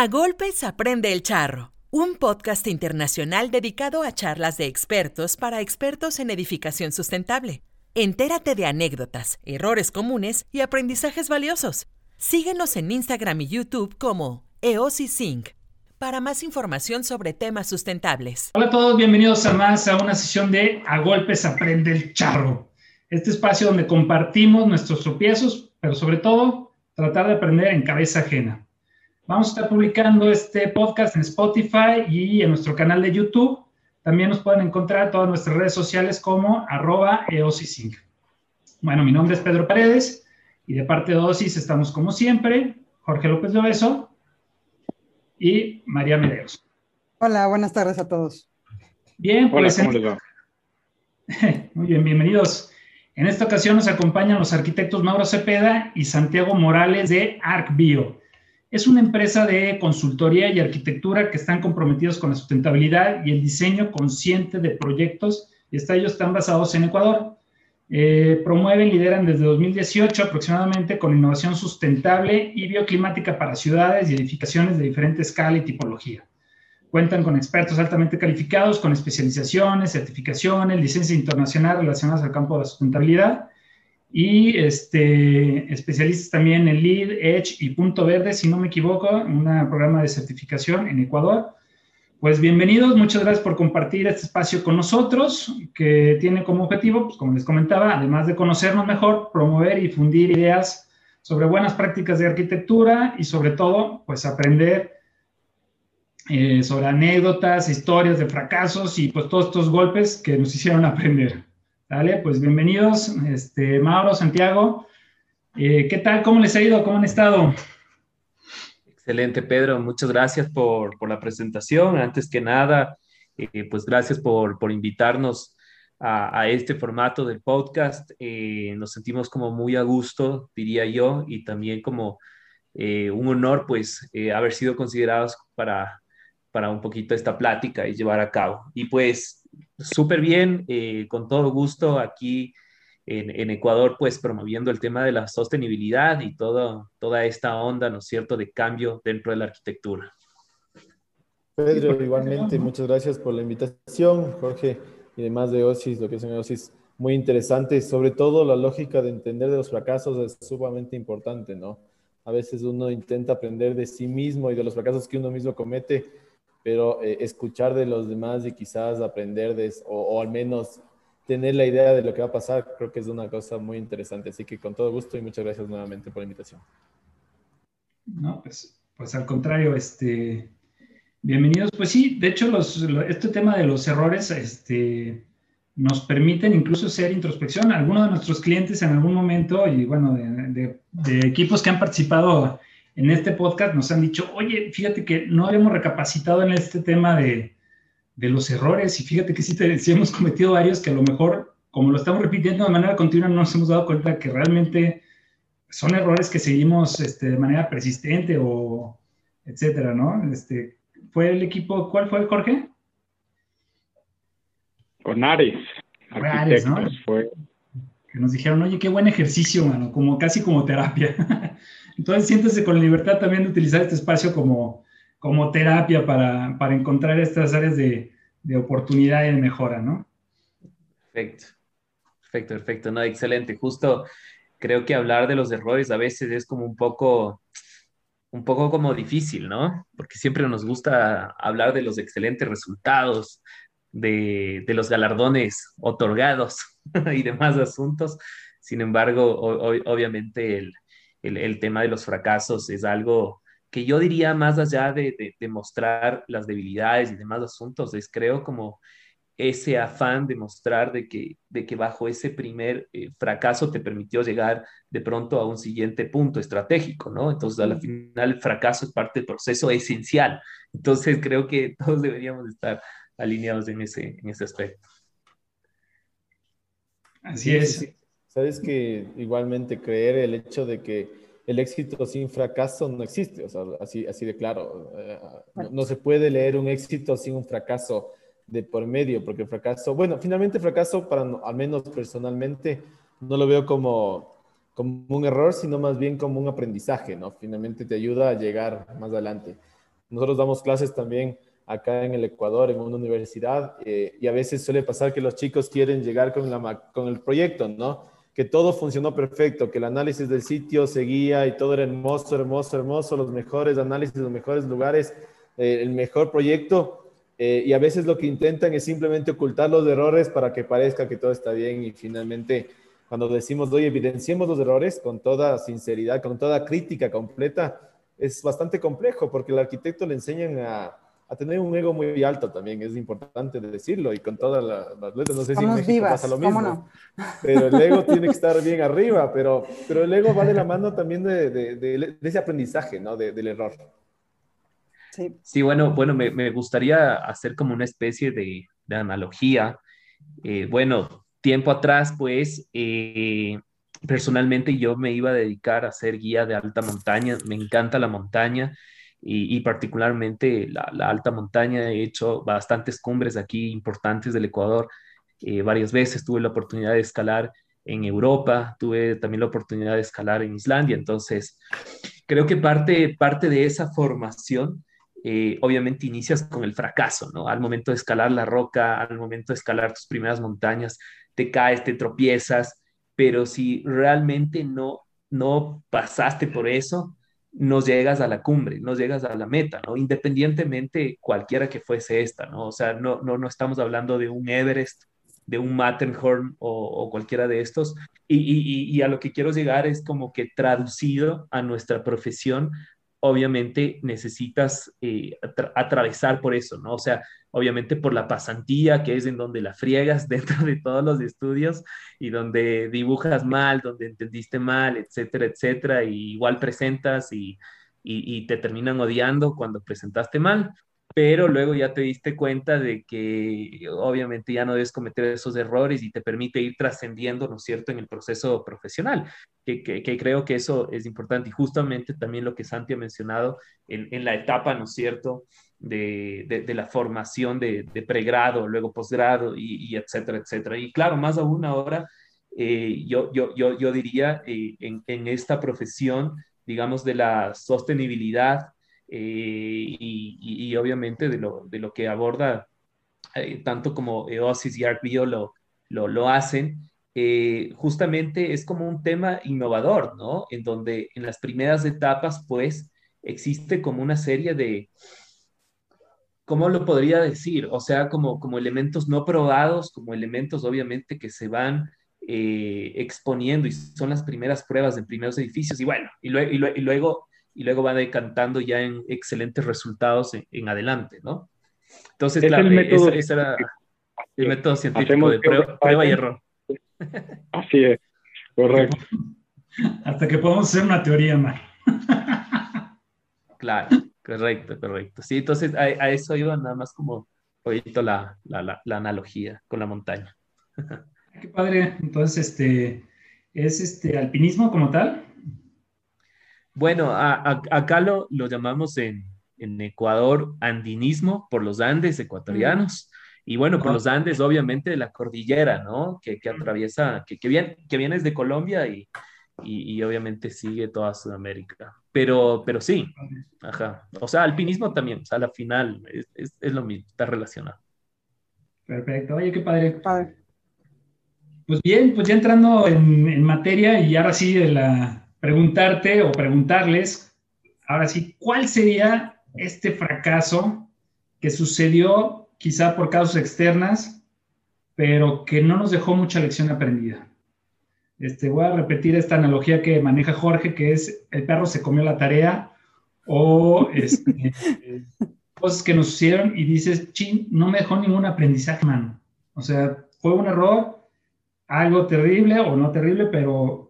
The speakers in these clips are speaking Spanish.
A Golpes Aprende el Charro, un podcast internacional dedicado a charlas de expertos para expertos en edificación sustentable. Entérate de anécdotas, errores comunes y aprendizajes valiosos. Síguenos en Instagram y YouTube como EOSISync para más información sobre temas sustentables. Hola a todos, bienvenidos a más a una sesión de A Golpes Aprende el Charro. Este espacio donde compartimos nuestros tropiezos, pero sobre todo tratar de aprender en cabeza ajena. Vamos a estar publicando este podcast en Spotify y en nuestro canal de YouTube. También nos pueden encontrar en todas nuestras redes sociales como arroba eosisync. Bueno, mi nombre es Pedro Paredes y de parte de OSIS estamos como siempre, Jorge López Lobeso y María Medeiros. Hola, buenas tardes a todos. Bien, pues... Muy bien, bienvenidos. En esta ocasión nos acompañan los arquitectos Mauro Cepeda y Santiago Morales de ArcBio. Es una empresa de consultoría y arquitectura que están comprometidos con la sustentabilidad y el diseño consciente de proyectos y ellos están basados en Ecuador. Eh, promueven, lideran desde 2018 aproximadamente con innovación sustentable y bioclimática para ciudades y edificaciones de diferente escala y tipología. Cuentan con expertos altamente calificados, con especializaciones, certificaciones, licencias internacionales relacionadas al campo de la sustentabilidad y este, especialistas también en LEED, Edge y Punto Verde, si no me equivoco, un programa de certificación en Ecuador. Pues bienvenidos, muchas gracias por compartir este espacio con nosotros, que tiene como objetivo, pues como les comentaba, además de conocernos mejor, promover y difundir ideas sobre buenas prácticas de arquitectura y sobre todo, pues aprender eh, sobre anécdotas, historias de fracasos y pues todos estos golpes que nos hicieron aprender. Dale, pues bienvenidos, este, Mauro, Santiago. Eh, ¿Qué tal? ¿Cómo les ha ido? ¿Cómo han estado? Excelente, Pedro. Muchas gracias por, por la presentación. Antes que nada, eh, pues gracias por, por invitarnos a, a, este formato del podcast. Eh, nos sentimos como muy a gusto, diría yo, y también como un honor, pues, haber sido considerados para, para un poquito esta plática y llevar a cabo. Y pues súper bien, eh, con todo gusto aquí en, Ecuador, pues promoviendo el tema de la sostenibilidad y todo, toda esta onda, ¿no es cierto?, de cambio dentro de la arquitectura. Pedro, igualmente, muchas gracias por la invitación, Jorge, y demás de OSIS, lo que es en OSIS, muy interesante, sobre todo la lógica de entender de los fracasos es sumamente importante, ¿no? A veces uno intenta aprender de sí mismo y de los fracasos que uno mismo comete, pero eh, escuchar de los demás y quizás aprender de, o, al menos tener la idea de lo que va a pasar, creo que es una cosa muy interesante. Así que con todo gusto y muchas gracias nuevamente por la invitación. No, pues, pues al contrario, este, bienvenidos. Pues sí, de hecho, los, este tema de los errores este, nos permiten incluso hacer introspección. Algunos de nuestros clientes en algún momento, y bueno, de equipos que han participado en este podcast nos han dicho, oye, fíjate que no habíamos recapacitado en este tema de, de los errores y fíjate que sí, sí, hemos cometido varios que a lo mejor, como lo estamos repitiendo de manera continua, no nos hemos dado cuenta que realmente son errores que seguimos este, de manera persistente o etcétera, ¿no? Este, ¿Fue el equipo, cuál fue, Jorge? Con Ares. Ares, ¿no? Fue. Que nos dijeron, oye, qué buen ejercicio, mano, como casi como terapia. Entonces siéntese con la libertad también de utilizar este espacio como, como terapia para, para encontrar estas áreas de, de, oportunidad y de mejora, ¿no? Perfecto, perfecto, perfecto, no, excelente. Justo creo que hablar de los errores a veces es como un poco, un poco como difícil, ¿no? Porque siempre nos gusta hablar de los excelentes resultados, de, de los galardones otorgados y demás asuntos. Sin embargo, obviamente el, el, el, tema de los fracasos es algo que yo diría más allá de, de, de, mostrar las debilidades y demás asuntos, es creo como ese afán de mostrar de que, de que bajo ese primer eh, fracaso te permitió llegar de pronto a un siguiente punto estratégico, ¿no? Entonces, al final, el fracaso es parte del proceso esencial. Entonces, creo que todos deberíamos estar alineados en ese, en ese aspecto. Así es. Sabes que igualmente creer el hecho de que el éxito sin fracaso no existe, o sea, así, así de claro. Eh, no, no, se puede leer un éxito sin un fracaso de por medio, porque el fracaso, bueno, finalmente fracaso, para al menos personalmente, no lo veo como, como un error, sino más bien como un aprendizaje, ¿no? Finalmente te ayuda a llegar más adelante. Nosotros damos clases también acá en el Ecuador, en una universidad, eh, y a veces suele pasar que los chicos quieren llegar con, la, con el proyecto, ¿no? Que todo funcionó perfecto, que el análisis del sitio seguía y todo era hermoso, hermoso, hermoso, los mejores análisis, los mejores lugares, eh, el mejor proyecto, eh, y a veces lo que intentan es simplemente ocultar los errores para que parezca que todo está bien y finalmente cuando decimos, oye, evidenciemos los errores con toda sinceridad, con toda crítica completa, es bastante complejo porque el arquitecto le enseñan a, a tener un ego muy alto también, es importante decirlo y con todas las letras, no sé si en México pasa lo mismo, no? pero el ego tiene que estar bien arriba, pero, pero el ego va de la mano también de, de, de, ese aprendizaje, ¿no? del error. Sí, bueno, bueno me, me, gustaría hacer como una especie de, analogía. Eh, bueno, tiempo atrás, pues, eh, personalmente yo me iba a dedicar a ser guía de alta montaña, me encanta la montaña y, particularmente la, alta montaña, he hecho bastantes cumbres aquí importantes del Ecuador, eh, varias veces tuve la oportunidad de escalar en Europa, tuve también la oportunidad de escalar en Islandia, entonces creo que parte, parte de esa formación eh, obviamente inicias con el fracaso, ¿no? Al momento de escalar la roca, al momento de escalar tus primeras montañas, te caes, te tropiezas, pero si realmente no, no pasaste por eso, no llegas a la cumbre, no llegas a la meta, ¿no? Independientemente cualquiera que fuese esta, ¿no? O sea, no, no, no estamos hablando de un Everest, de un Matterhorn o, cualquiera de estos. Y, a lo que quiero llegar es como que traducido a nuestra profesión, obviamente necesitas eh, atravesar por eso, ¿no? O sea, obviamente por la pasantía, que es en donde la friegas dentro de todos los estudios y donde dibujas mal, donde entendiste mal, etcétera, etcétera, y igual presentas y, y te terminan odiando cuando presentaste mal pero luego ya te diste cuenta de que obviamente ya no debes cometer esos errores y te permite ir trascendiendo, ¿no es cierto?, en el proceso profesional, que, que, creo que eso es importante y justamente también lo que Santi ha mencionado en, en la etapa, ¿no es cierto?, de, de, la formación de, pregrado, luego posgrado y, etcétera, etcétera. Y claro, más aún ahora, eh, yo, yo, yo, yo, diría eh, en, en esta profesión, digamos, de la sostenibilidad, eh, y, obviamente de lo, de lo que aborda eh, tanto como EOSIS y ArcBio lo, lo, lo hacen, eh, justamente es como un tema innovador, ¿no? En donde en las primeras etapas, pues, existe como una serie de, ¿cómo lo podría decir? O sea, como, como elementos no probados, como elementos obviamente que se van exponiendo y son las primeras pruebas en primeros edificios y bueno, y luego y luego va decantando ya en excelentes resultados en, adelante, ¿no? Entonces, claro, ese, era el método científico de prueba, y error. Así es, correcto. Hasta que podamos hacer una teoría más. Claro, correcto, correcto. Sí, entonces a, eso iba nada más como poquito la, la, la, analogía con la montaña. Qué padre. Entonces, este, ¿es este alpinismo como tal? Bueno, acá lo, lo llamamos en, en, Ecuador andinismo por los Andes ecuatorianos. Y bueno, por los Andes, obviamente, de la cordillera, ¿no? Que, que atraviesa, que, que, viene, que vienes de Colombia y, y, obviamente sigue toda Sudamérica. Pero, pero sí, ajá. O sea, alpinismo también, o sea, a la final es, es, lo mismo, está relacionado. Perfecto, oye, qué padre. padre. Pues bien, pues ya entrando en, en materia y ahora sí de la, preguntarte o preguntarles, ahora sí, ¿cuál sería este fracaso que sucedió quizá por causas externas, pero que no nos dejó mucha lección aprendida? Este, voy a repetir esta analogía que maneja Jorge, que es el perro se comió la tarea o este, cosas que nos sucedieron y dices, chin, no me dejó ningún aprendizaje, mano. O sea, fue un error, algo terrible o no terrible, pero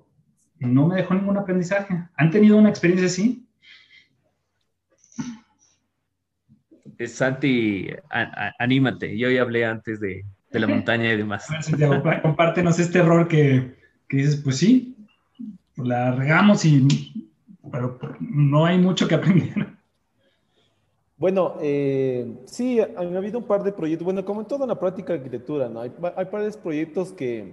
no me dejó ningún aprendizaje. ¿Han tenido una experiencia así? Santi, anímate. Yo ya hablé antes de, la montaña y demás. Santiago, compártenos este error que, dices, pues sí, la regamos y pero no hay mucho que aprender. Bueno, eh, sí, han habido un par de proyectos, bueno, como en toda la práctica de arquitectura, ¿no? Hay, hay varios proyectos que,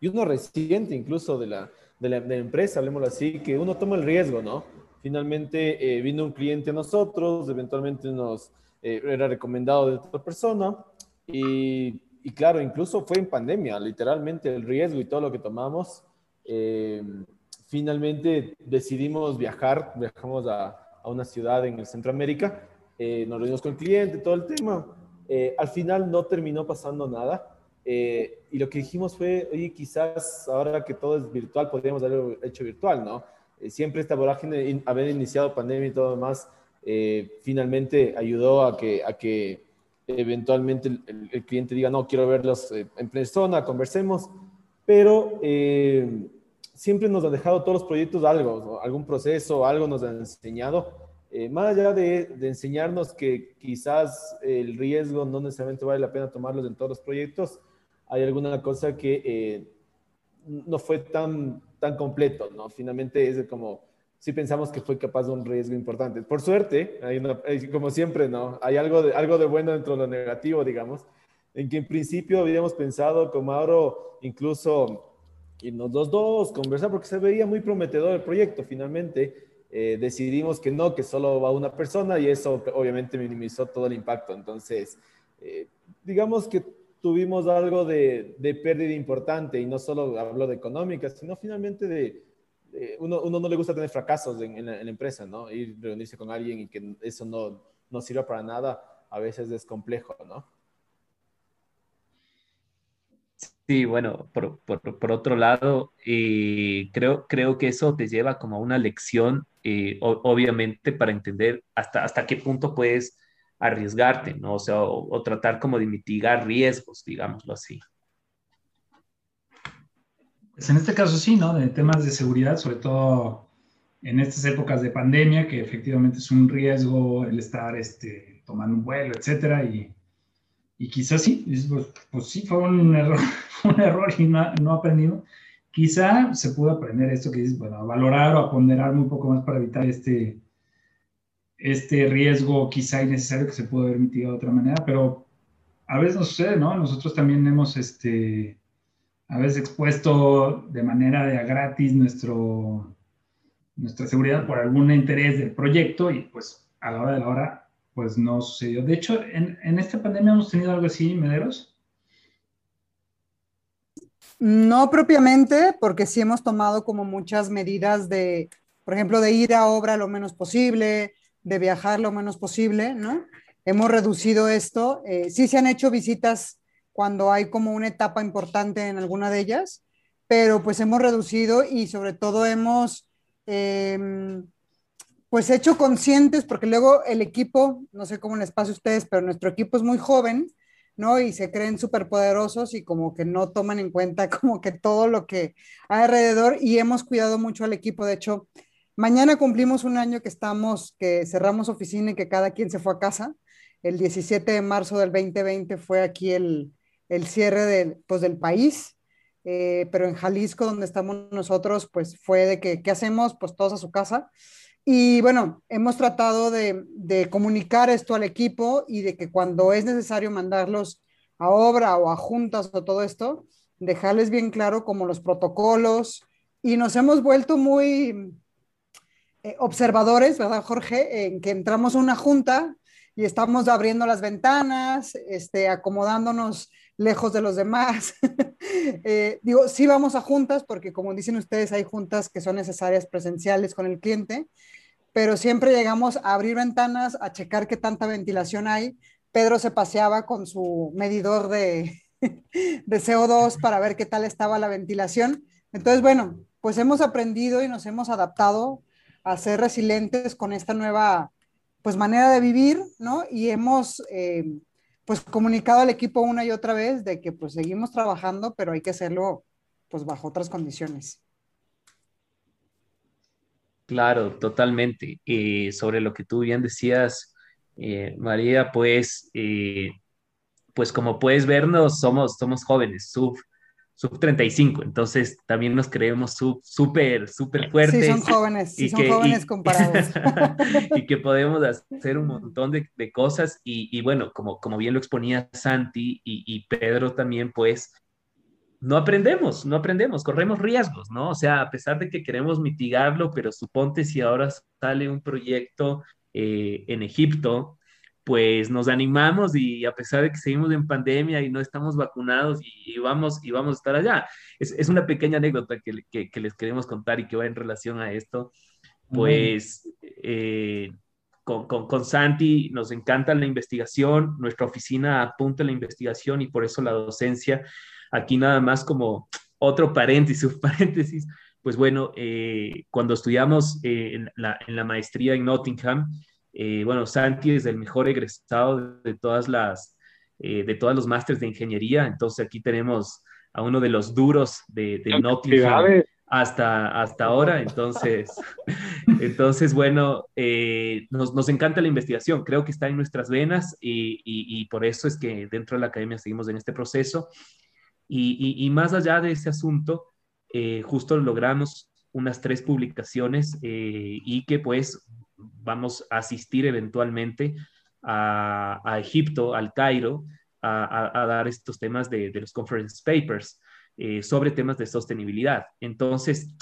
y uno reciente incluso de la, de la, empresa, hablemoslo así, que uno toma el riesgo, ¿no? Finalmente eh, vino un cliente a nosotros, eventualmente nos eh, era recomendado de otra persona y, y, claro, incluso fue en pandemia, literalmente el riesgo y todo lo que tomamos. Eh, finalmente decidimos viajar, viajamos a, a, una ciudad en el Centroamérica, nos reunimos con el cliente, todo el tema. al final no terminó pasando nada. Y lo que dijimos fue, oye, quizás ahora que todo es virtual, podríamos haberlo hecho virtual, ¿no? Eh, siempre esta vorágine, haber iniciado pandemia y todo demás, eh, finalmente ayudó a que, a que eventualmente el, cliente diga, no, quiero verlos eh, en persona, conversemos, pero siempre nos ha dejado todos los proyectos algo, algún proceso, algo nos ha enseñado. más allá de, de, enseñarnos que quizás el riesgo no necesariamente vale la pena tomarlos en todos los proyectos, hay alguna cosa que no fue tan tan completo, ¿no? Finalmente es como, sí pensamos que fue capaz de un riesgo importante. Por suerte, hay como siempre, ¿no? Hay algo de, algo de bueno dentro de lo negativo, digamos, en que en principio habíamos pensado con Mauro incluso irnos dos dos, conversar, porque se veía muy prometedor el proyecto. Finalmente eh, decidimos que no, que solo va una persona y eso obviamente minimizó todo el impacto. Entonces, eh, digamos que tuvimos algo de, de, pérdida importante y no solo hablo de económica, sino finalmente de, uno, uno, no le gusta tener fracasos en, la, empresa, ¿no? Ir reunirse con alguien y que eso no, no sirva para nada, a veces es complejo, ¿no? Sí, bueno, por, por, por otro lado, creo, creo que eso te lleva como a una lección, eh, obviamente, para entender hasta, hasta qué punto puedes arriesgarte, ¿no? O sea, o, tratar como de mitigar riesgos, digámoslo así. Pues en este caso sí, ¿no? De temas de seguridad, sobre todo en estas épocas de pandemia, que efectivamente es un riesgo el estar este, tomando un vuelo, etcétera, y, y quizás sí, pues, pues, sí, fue un error, un error y no, no aprendido. Quizá se pudo aprender esto que dices, bueno, a valorar o a ponderar muy poco más para evitar este, este riesgo quizá innecesario que se pudo haber mitigado de otra manera, pero a veces nos sucede, ¿no? Nosotros también hemos, este, a veces expuesto de manera de a gratis nuestro, nuestra seguridad por algún interés del proyecto y pues a la hora de la hora, pues no sucedió. De hecho, en, en esta pandemia hemos tenido algo así, Mederos. No propiamente, porque sí hemos tomado como muchas medidas de, por ejemplo, de ir a obra lo menos posible, de viajar lo menos posible, ¿no? Hemos reducido esto. Eh, sí se han hecho visitas cuando hay como una etapa importante en alguna de ellas, pero pues hemos reducido y sobre todo hemos em, pues hecho conscientes, porque luego el equipo, no sé cómo les pasa a ustedes, pero nuestro equipo es muy joven, ¿no? Y se creen súper poderosos y como que no toman en cuenta como que todo lo que hay alrededor y hemos cuidado mucho al equipo. De hecho, Mañana cumplimos un año que estamos, que cerramos oficina y que cada quien se fue a casa. El 17 de marzo del 2020 fue aquí el, el cierre del, pues, del país, eh, pero en Jalisco, donde estamos nosotros, pues fue de que, ¿qué hacemos? Pues todos a su casa. Y bueno, hemos tratado de, de comunicar esto al equipo y de que cuando es necesario mandarlos a obra o a juntas o todo esto, dejarles bien claro como los protocolos y nos hemos vuelto muy, eh, observadores, ¿verdad, Jorge? En que entramos a una junta y estamos abriendo las ventanas, este, acomodándonos lejos de los demás. Eh, digo, sí vamos a juntas porque como dicen ustedes, hay juntas que son necesarias presenciales con el cliente, pero siempre llegamos a abrir ventanas, a checar qué tanta ventilación hay. Pedro se paseaba con su medidor de, de CO2 para ver qué tal estaba la ventilación. Entonces, bueno, pues hemos aprendido y nos hemos adaptado a ser resilientes con esta nueva pues manera de vivir, ¿no? Y hemos eh, pues comunicado al equipo una y otra vez de que pues seguimos trabajando, pero hay que hacerlo pues bajo otras condiciones. Claro, totalmente. Eh, sobre lo que tú bien decías, eh, María, pues, pues como puedes vernos, somos, somos jóvenes, sub sub 35, entonces también nos creemos súper, súper fuertes. Sí, son jóvenes, sí, son jóvenes comparados. y que podemos hacer un montón de, de cosas y, y, bueno, como, como bien lo exponía Santi y, y Pedro también, pues no aprendemos, no aprendemos, corremos riesgos, ¿no? O sea, a pesar de que queremos mitigarlo, pero suponte si ahora sale un proyecto eh, en Egipto, pues nos animamos y a pesar de que seguimos en pandemia y no estamos vacunados y, vamos, y vamos a estar allá. Es, una pequeña anécdota que, les queremos contar y que va en relación a esto. Pues eh, con, con, Santi nos encanta la investigación, nuestra oficina apunta a la investigación y por eso la docencia. Aquí nada más como otro paréntesis, paréntesis, pues bueno, eh, cuando estudiamos eh, en, la, en la maestría en Nottingham, eh, bueno, Santi es el mejor egresado de todas las, eh, de todos los másteres de ingeniería, entonces aquí tenemos a uno de los duros de, de Nottingham hasta, hasta ahora, entonces, entonces bueno, eh, nos, nos, encanta la investigación, creo que está en nuestras venas y, y, por eso es que dentro de la academia seguimos en este proceso. Y, y más allá de ese asunto, justo logramos unas tres publicaciones y que pues vamos a asistir eventualmente a, Egipto, al Cairo, a, dar estos temas de, los conference papers eh, sobre temas de sostenibilidad. Entonces,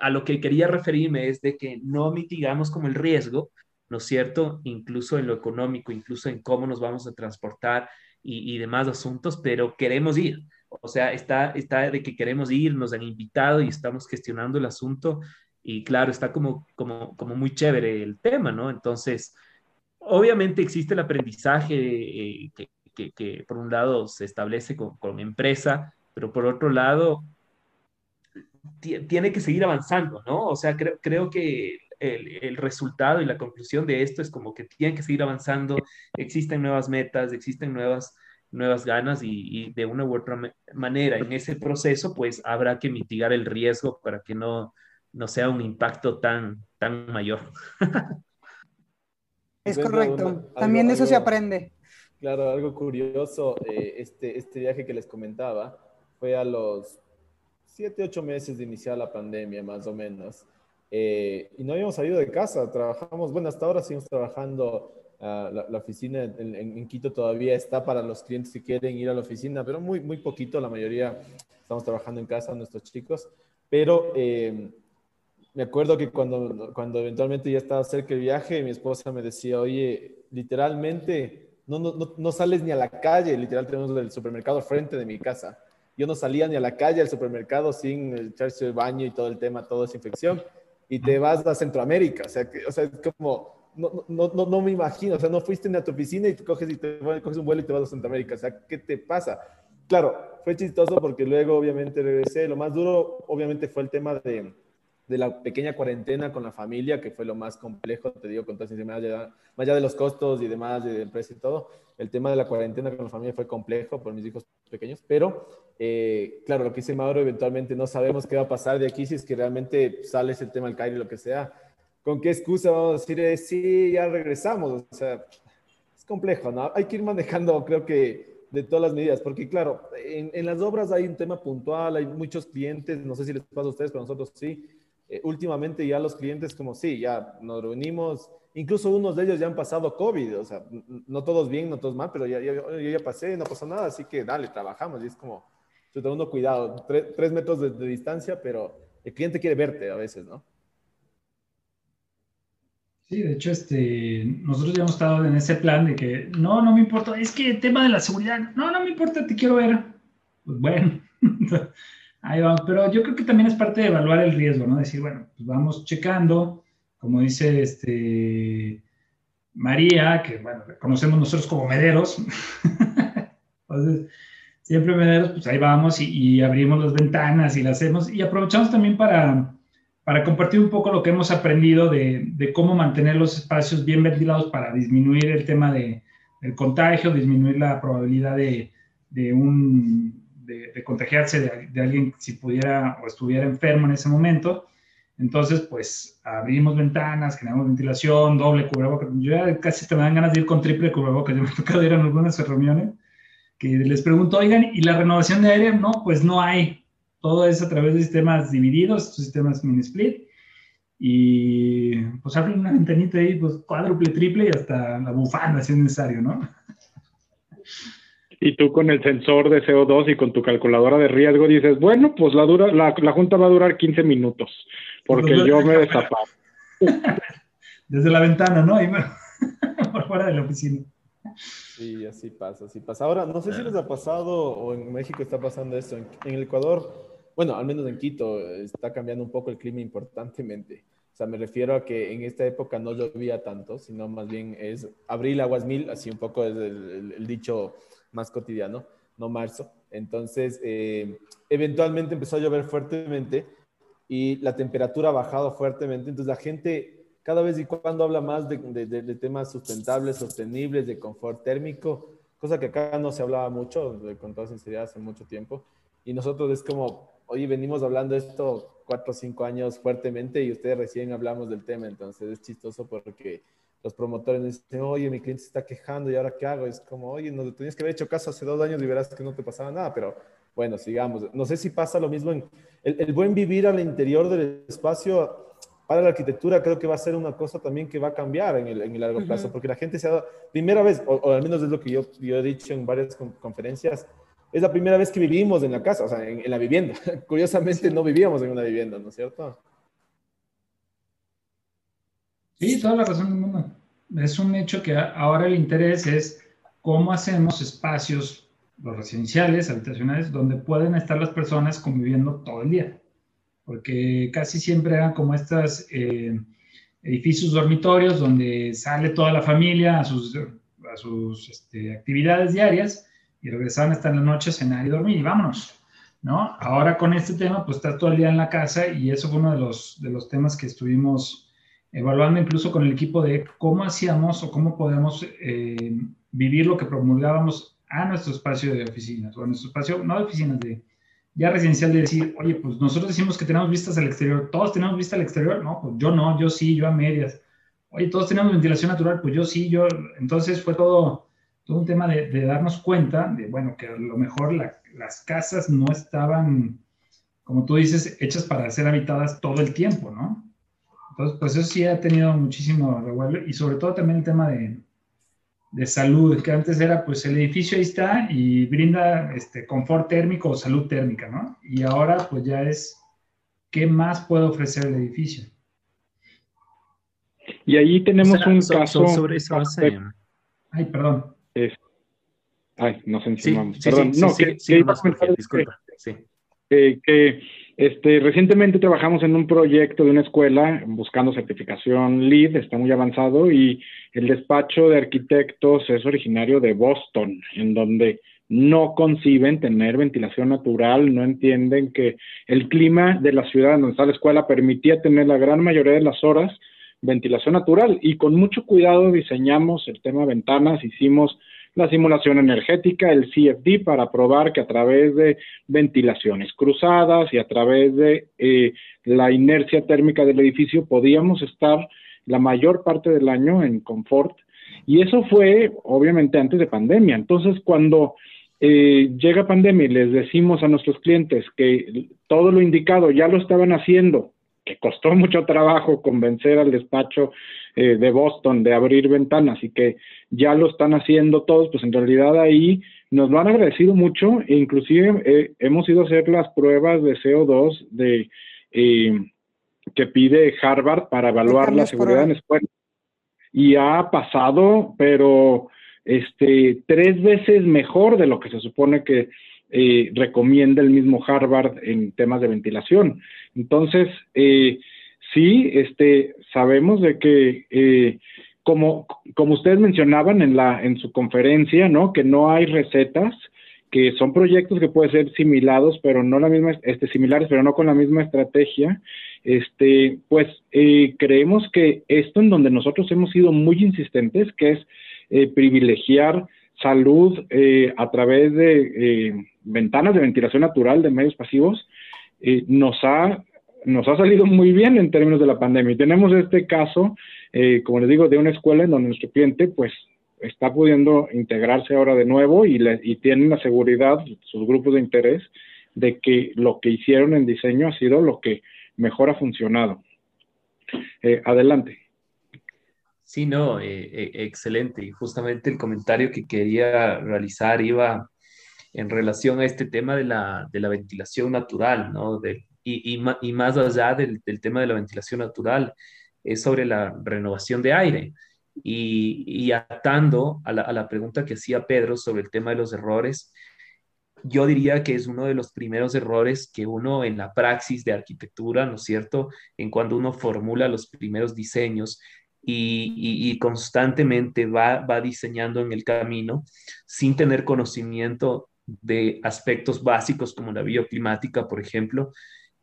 a lo que quería referirme es de que no mitigamos como el riesgo, ¿no es cierto? Incluso en lo económico, incluso en cómo nos vamos a transportar y, demás asuntos, pero queremos ir. O sea, está, está de que queremos ir, nos han invitado y estamos gestionando el asunto y claro, está como, como, muy chévere el tema, ¿no? Entonces, obviamente existe el aprendizaje eh, que, que, por un lado se establece con, con empresa, pero por otro lado tiene que seguir avanzando, ¿no? O sea, creo, creo que el, el, resultado y la conclusión de esto es como que tienen que seguir avanzando, existen nuevas metas, existen nuevas, nuevas ganas y, y de una u otra manera en ese proceso, pues habrá que mitigar el riesgo para que no, no sea un impacto tan, tan mayor. Es correcto, también de eso se aprende. Claro, algo curioso, eh, este, este viaje que les comentaba fue a los siete, ocho meses de iniciar la pandemia, más o menos. Eh, y no habíamos salido de casa, trabajamos, bueno, hasta ahora seguimos trabajando, uh, la, oficina en, en, Quito todavía está para los clientes que quieren ir a la oficina, pero muy, muy poquito, la mayoría estamos trabajando en casa, nuestros chicos, pero eh, me acuerdo que cuando, cuando eventualmente ya estaba cerca el viaje, mi esposa me decía, oye, literalmente no, no, no sales ni a la calle, literal tenemos el supermercado frente de mi casa. Yo no salía ni a la calle, al supermercado, sin echarse el baño y todo el tema, toda esa infección, y te vas a Centroamérica. O sea, que, o sea es como, no, no, no, no me imagino, o sea, no fuiste ni a tu oficina y te coges, y te, coges un vuelo y te vas a Centroamérica. O sea, ¿qué te pasa? Claro, fue chistoso porque luego obviamente regresé. Lo más duro obviamente fue el tema de de la pequeña cuarentena con la familia, que fue lo más complejo, te digo, con todo más allá, más allá de los costos y demás, de empresa y todo, el tema de la cuarentena con la familia fue complejo por mis hijos pequeños, pero eh, claro, lo que dice Mauro, eventualmente no sabemos qué va a pasar de aquí si es que realmente sale ese tema al Cairo lo que sea. ¿Con qué excusa vamos a decir, eh, sí, ya regresamos? O sea, es complejo, ¿no? Hay que ir manejando, creo que de todas las medidas, porque claro, en, en las obras hay un tema puntual, hay muchos clientes, no sé si les pasa a ustedes, pero nosotros sí, eh, últimamente ya los clientes como sí, ya nos reunimos, incluso unos de ellos ya han pasado COVID, o sea, no todos bien, no todos mal, pero ya, yo ya pasé, no pasó nada, así que dale, trabajamos y es como, todo mundo cuidado, tres, metros de, distancia, pero el cliente quiere verte a veces, ¿no? Sí, de hecho, este, nosotros ya hemos estado en ese plan de que no, no me importa, es que el tema de la seguridad, no, no me importa, te quiero ver. Pues bueno, Ahí vamos, pero yo creo que también es parte de evaluar el riesgo, ¿no? Decir, bueno, pues vamos checando, como dice este María, que bueno, conocemos nosotros como mederos. Entonces, siempre mederos, pues ahí vamos y, abrimos las ventanas y las hacemos y aprovechamos también para, para compartir un poco lo que hemos aprendido de, cómo mantener los espacios bien ventilados para disminuir el tema de, del contagio, disminuir la probabilidad de un de, contagiarse de, alguien si pudiera o estuviera enfermo en ese momento. Entonces, pues abrimos ventanas, generamos ventilación, doble cubrebocas. Yo ya casi te me dan ganas de ir con triple cubrebocas. Yo me he tocado ir a algunas reuniones que les pregunto, oigan, ¿y la renovación de aire? No, pues no hay. Todo es a través de sistemas divididos, sistemas mini split. Y pues abren una ventanita ahí, pues cuádruple, triple y hasta la bufanda si es necesario, ¿no? Y tú con el sensor de CO2 y con tu calculadora de riesgo dices, bueno, pues la, dura, la, junta va a durar 15 minutos, porque yo me destapaba. Desde la ventana, ¿no? Y por fuera de la oficina. Sí, así pasa, así pasa. Ahora, no sé si les ha pasado o en México está pasando esto. En, en el Ecuador, bueno, al menos en Quito, está cambiando un poco el clima importantemente. O sea, me refiero a que en esta época no llovía tanto, sino más bien es abril, aguas mil, así un poco es el, dicho más cotidiano, no marzo. Entonces, eh, eventualmente empezó a llover fuertemente y la temperatura ha bajado fuertemente. Entonces, la gente cada vez y cuando habla más de, de, temas sustentables, sostenibles, de confort térmico, cosa que acá no se hablaba mucho, con toda sinceridad, hace mucho tiempo. Y nosotros es como, oye, venimos hablando esto cuatro o cinco años fuertemente y ustedes recién hablamos del tema, entonces es chistoso porque los promotores dicen, oye, mi cliente se está quejando y ahora qué hago? Es como, oye, no tenías que haber hecho caso hace dos años y verás que no te pasaba nada, pero bueno, sigamos. No sé si pasa lo mismo en el, buen vivir al interior del espacio para la arquitectura creo que va a ser una cosa también que va a cambiar en el, en el largo plazo, porque la gente se ha dado, primera vez, o, al menos es lo que yo, yo he dicho en varias conferencias, es la primera vez que vivimos en la casa, o sea, en, la vivienda. Curiosamente no vivíamos en una vivienda, ¿no es cierto? Sí, toda la razón del mundo. Es un hecho que ahora el interés es cómo hacemos espacios, los residenciales, habitacionales, donde pueden estar las personas conviviendo todo el día. Porque casi siempre eran como estos eh, edificios dormitorios donde sale toda la familia a sus, a sus este, actividades diarias y regresaban hasta en la noche a cenar y dormir y vámonos, ¿no? Ahora con este tema, pues está todo el día en la casa y eso fue uno de los, de los temas que estuvimos evaluando incluso con el equipo de cómo hacíamos o cómo podemos eh, vivir lo que promulgábamos a nuestro espacio de oficinas o a nuestro espacio, no de oficinas, de ya residencial, de decir, oye, pues nosotros decimos que tenemos vistas al exterior, todos tenemos vista al exterior, no, pues yo no, yo sí, yo a medias. Oye, todos tenemos ventilación natural, pues yo sí, yo. Entonces fue todo todo un tema de, darnos cuenta de, bueno, que a lo mejor las casas no estaban, como tú dices, hechas para ser habitadas todo el tiempo, ¿no? Entonces, pues eso sí ha tenido muchísimo revuelo y sobre todo también el tema de, de salud, que antes era, pues el edificio ahí está y brinda este, confort térmico o salud térmica, ¿no? Y ahora, pues ya es, ¿qué más puede ofrecer el edificio? Y ahí tenemos un caso... Sobre eso hace... Ay, perdón. Ay, nos encimamos. Perdón, no, que, disculpa. que este, recientemente trabajamos en un proyecto de una escuela buscando certificación LEED, está muy avanzado, y el despacho de arquitectos es originario de Boston, en donde no conciben tener ventilación natural, no entienden que el clima de la ciudad donde está la escuela permitía tener la gran mayoría de las horas ventilación natural y con mucho cuidado diseñamos el tema ventanas, hicimos la simulación energética, el CFD, para probar que a través de ventilaciones cruzadas y a través de eh, la inercia térmica del edificio podíamos estar la mayor parte del año en confort. Y eso fue obviamente antes de pandemia. Entonces, cuando eh, llega pandemia y les decimos a nuestros clientes que todo lo indicado ya lo estaban haciendo que costó mucho trabajo convencer al despacho eh, de Boston de abrir ventanas y que ya lo están haciendo todos, pues en realidad ahí nos lo han agradecido mucho e inclusive eh, hemos ido a hacer las pruebas de CO2 de, eh, que pide Harvard para evaluar la seguridad en escuelas. Y ha pasado, pero este tres veces mejor de lo que se supone que eh, recomienda el mismo Harvard en temas de ventilación. Entonces, eh, sí, este, sabemos de que, eh, como, como ustedes mencionaban en, la, en su conferencia, ¿no? Que no hay recetas, que son proyectos que pueden ser similares, pero no la misma, este, similares, pero no con la misma estrategia. Este, pues creemos que esto en donde nosotros hemos sido muy insistentes, que es privilegiar salud eh, a través de eh, ventanas de ventilación natural de medios pasivos, eh, nos, ha, nos ha salido muy bien en términos de la pandemia. Y tenemos este caso, como les digo, de una escuela en donde nuestro cliente pues está pudiendo integrarse ahora de nuevo y, le, y tienen la seguridad, sus grupos de interés, de que lo que hicieron en diseño ha sido lo que mejor ha funcionado. adelante. Sí, no, excelente. Y justamente el comentario que quería realizar iba en relación a este tema de la, de la ventilación natural, ¿no? De, y, y, y, más allá del, del, tema de la ventilación natural, es sobre la renovación de aire. Y, y atando a la, a la, pregunta que hacía Pedro sobre el tema de los errores, yo diría que es uno de los primeros errores que uno en la praxis de arquitectura, ¿no es cierto? En cuando uno formula los primeros diseños, y, y, constantemente va, va, diseñando en el camino sin tener conocimiento de aspectos básicos como la bioclimática, por ejemplo,